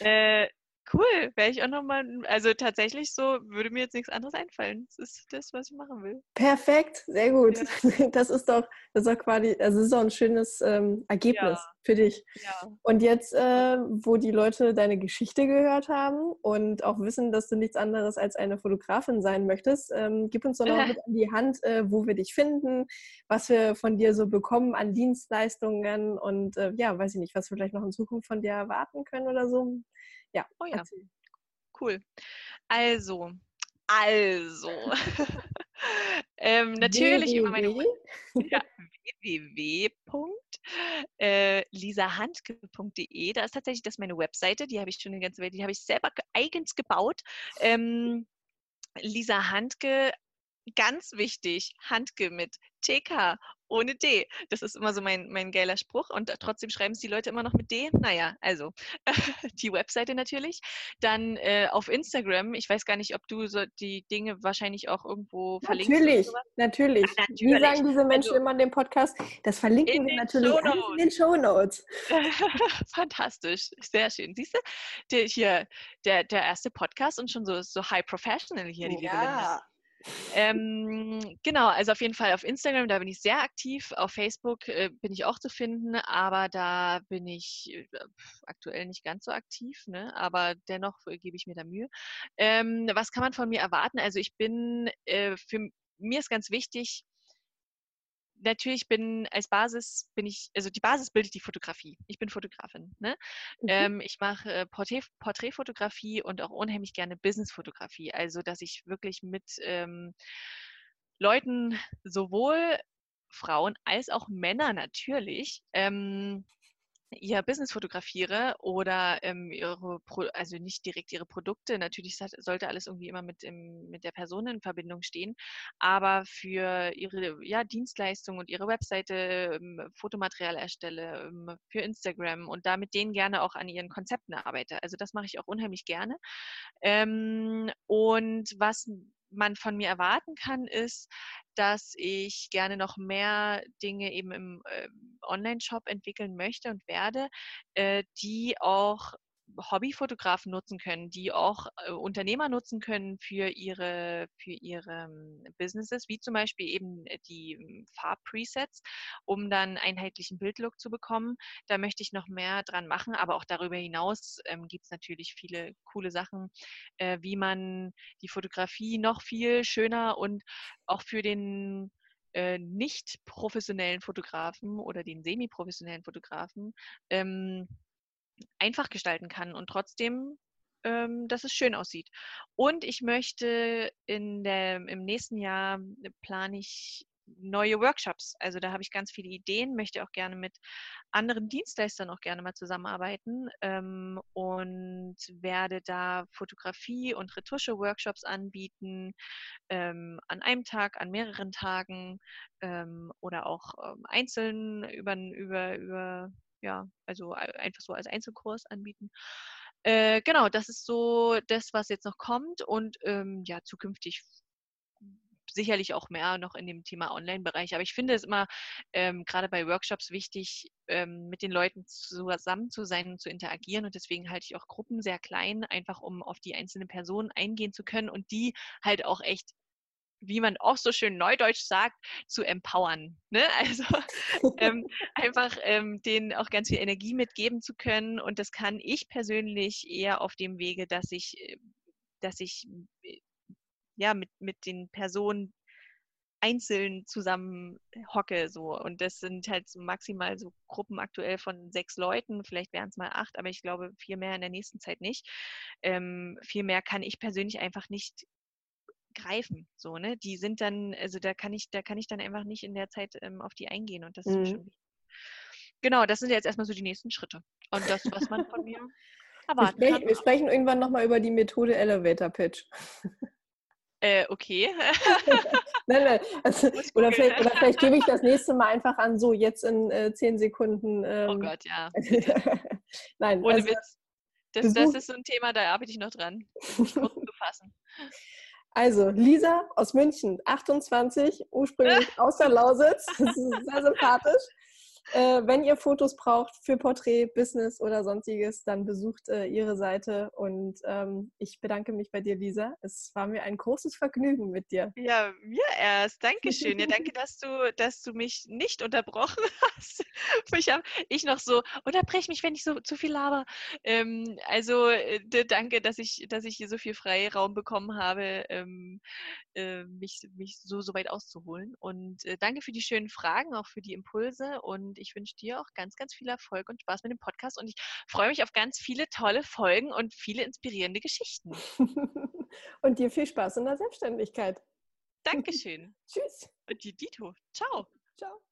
äh, Cool, wäre ich auch nochmal, also tatsächlich so, würde mir jetzt nichts anderes einfallen. Das ist das, was ich machen will. Perfekt, sehr gut. Ja. (laughs) Das ist doch, das ist doch quasi, also es ist auch ein schönes ähm, Ergebnis ja. für dich. Ja. Und jetzt, äh, wo die Leute deine Geschichte gehört haben und auch wissen, dass du nichts anderes als eine Fotografin sein möchtest, ähm, gib uns doch noch (laughs) mit an die Hand, äh, wo wir dich finden, was wir von dir so bekommen an Dienstleistungen und äh, ja, weiß ich nicht, was wir vielleicht noch in Zukunft von dir erwarten können oder so. Ja. Oh ja. Erzähl. Cool. Also, also. (laughs) ähm, natürlich über meine ja, www.lisahandke.de. Äh, da ist tatsächlich das meine Webseite, die habe ich schon eine ganze Welt, die habe ich selber eigens gebaut. Ähm, Lisa Handke, ganz wichtig, Handke mit TK ohne D. Das ist immer so mein, mein geiler Spruch und trotzdem schreiben es die Leute immer noch mit D. Naja, also (laughs) die Webseite natürlich. Dann äh, auf Instagram, ich weiß gar nicht, ob du so die Dinge wahrscheinlich auch irgendwo verlinkst. Natürlich, natürlich. Ja, natürlich. Wie sagen diese Menschen also, immer in dem Podcast? Das verlinken wir natürlich in den Show Notes. (laughs) Fantastisch, sehr schön. Siehst du, der, hier der, der erste Podcast und schon so, so high professional hier, die ja. Ähm, genau, also auf jeden Fall auf Instagram, da bin ich sehr aktiv. Auf Facebook äh, bin ich auch zu finden, aber da bin ich äh, aktuell nicht ganz so aktiv, ne? aber dennoch äh, gebe ich mir da Mühe. Ähm, was kann man von mir erwarten? Also ich bin, äh, für mir ist ganz wichtig, natürlich bin als Basis bin ich, also die Basis bildet die Fotografie. Ich bin Fotografin. Ne? Mhm. Ähm, ich mache äh, Porträt, Porträtfotografie und auch unheimlich gerne Businessfotografie. Also dass ich wirklich mit ähm, Leuten sowohl Frauen als auch Männer natürlich ähm, ihr Business fotografiere oder ähm, ihre, Pro also nicht direkt ihre Produkte, natürlich sollte alles irgendwie immer mit, im, mit der Person in Verbindung stehen, aber für ihre ja, Dienstleistung und ihre Webseite ähm, Fotomaterial erstelle, ähm, für Instagram und da mit denen gerne auch an ihren Konzepten arbeite. Also das mache ich auch unheimlich gerne. Ähm, und was man von mir erwarten kann, ist, dass ich gerne noch mehr Dinge eben im äh, Online-Shop entwickeln möchte und werde, äh, die auch Hobbyfotografen nutzen können, die auch äh, Unternehmer nutzen können für ihre, für ihre ähm, Businesses, wie zum Beispiel eben äh, die ähm, Farbpresets, um dann einheitlichen Bildlook zu bekommen. Da möchte ich noch mehr dran machen, aber auch darüber hinaus ähm, gibt es natürlich viele coole Sachen, äh, wie man die Fotografie noch viel schöner und auch für den äh, nicht professionellen Fotografen oder den semi-professionellen Fotografen ähm, einfach gestalten kann und trotzdem, ähm, dass es schön aussieht. Und ich möchte in der, im nächsten Jahr plane ich neue Workshops. Also da habe ich ganz viele Ideen, möchte auch gerne mit anderen Dienstleistern auch gerne mal zusammenarbeiten ähm, und werde da Fotografie und Retusche-Workshops anbieten, ähm, an einem Tag, an mehreren Tagen ähm, oder auch ähm, einzeln über, über, über ja, also einfach so als Einzelkurs anbieten. Äh, genau, das ist so das, was jetzt noch kommt und ähm, ja, zukünftig sicherlich auch mehr noch in dem Thema Online-Bereich. Aber ich finde es immer ähm, gerade bei Workshops wichtig, ähm, mit den Leuten zusammen zu sein und zu interagieren. Und deswegen halte ich auch Gruppen sehr klein, einfach um auf die einzelnen Personen eingehen zu können und die halt auch echt wie man auch so schön neudeutsch sagt, zu empowern. Ne? (laughs) Also ähm, (laughs) einfach ähm, denen auch ganz viel Energie mitgeben zu können. Und das kann ich persönlich eher auf dem Wege, dass ich, äh, dass ich äh, ja mit, mit den Personen einzeln zusammen hocke so und das sind halt so maximal so Gruppen aktuell von sechs Leuten, vielleicht wären es mal acht, aber ich glaube viel mehr in der nächsten Zeit nicht. Ähm, viel mehr kann ich persönlich einfach nicht greifen. So, ne? Die sind dann, also da kann ich, da kann ich dann einfach nicht in der Zeit ähm, auf die eingehen und das mhm. ist schon wichtig. Genau, das sind jetzt erstmal so die nächsten Schritte. Und das, was man von mir (laughs) erwarten wir sprechen, Wir sprechen irgendwann nochmal über die Methode Elevator Pitch. (laughs) Äh, okay. (laughs) nein, nein. Also, oder, vielleicht, oder, vielleicht, gebe ich das nächste Mal einfach an, so jetzt in äh, zehn Sekunden. Oh ähm, oh Gott, ja. nein, Ohne also, Witz. Das, das, ist so ein Thema, da arbeite ich noch dran. Kurz zu fassen. Also, Lisa aus München, 28, ursprünglich (laughs) aus der Lausitz. Das ist sehr sympathisch. Äh, wenn ihr Fotos braucht für Porträt, Business oder sonstiges, dann besucht äh, ihre Seite. Und ähm, ich bedanke mich bei dir, Lisa. Es war mir ein großes Vergnügen mit dir. Ja, mir erst. Dankeschön. Ja, danke, (laughs) dass du, dass du mich nicht unterbrochen (laughs) hast. Ich habe ich noch so, unterbrech mich, wenn ich so zu viel laber. Ähm, also äh, danke, dass ich, dass ich hier so viel Freiraum bekommen habe, ähm, äh, mich, mich so, so weit auszuholen. Und äh, danke für die schönen Fragen, auch für die Impulse. Und und ich wünsche dir auch ganz, ganz viel Erfolg und Spaß mit dem Podcast und ich freue mich auf ganz viele tolle Folgen und viele inspirierende Geschichten. (laughs) und dir viel Spaß in der Selbstständigkeit. Dankeschön. (laughs) Tschüss. Und dir Dito. Ciao. Ciao.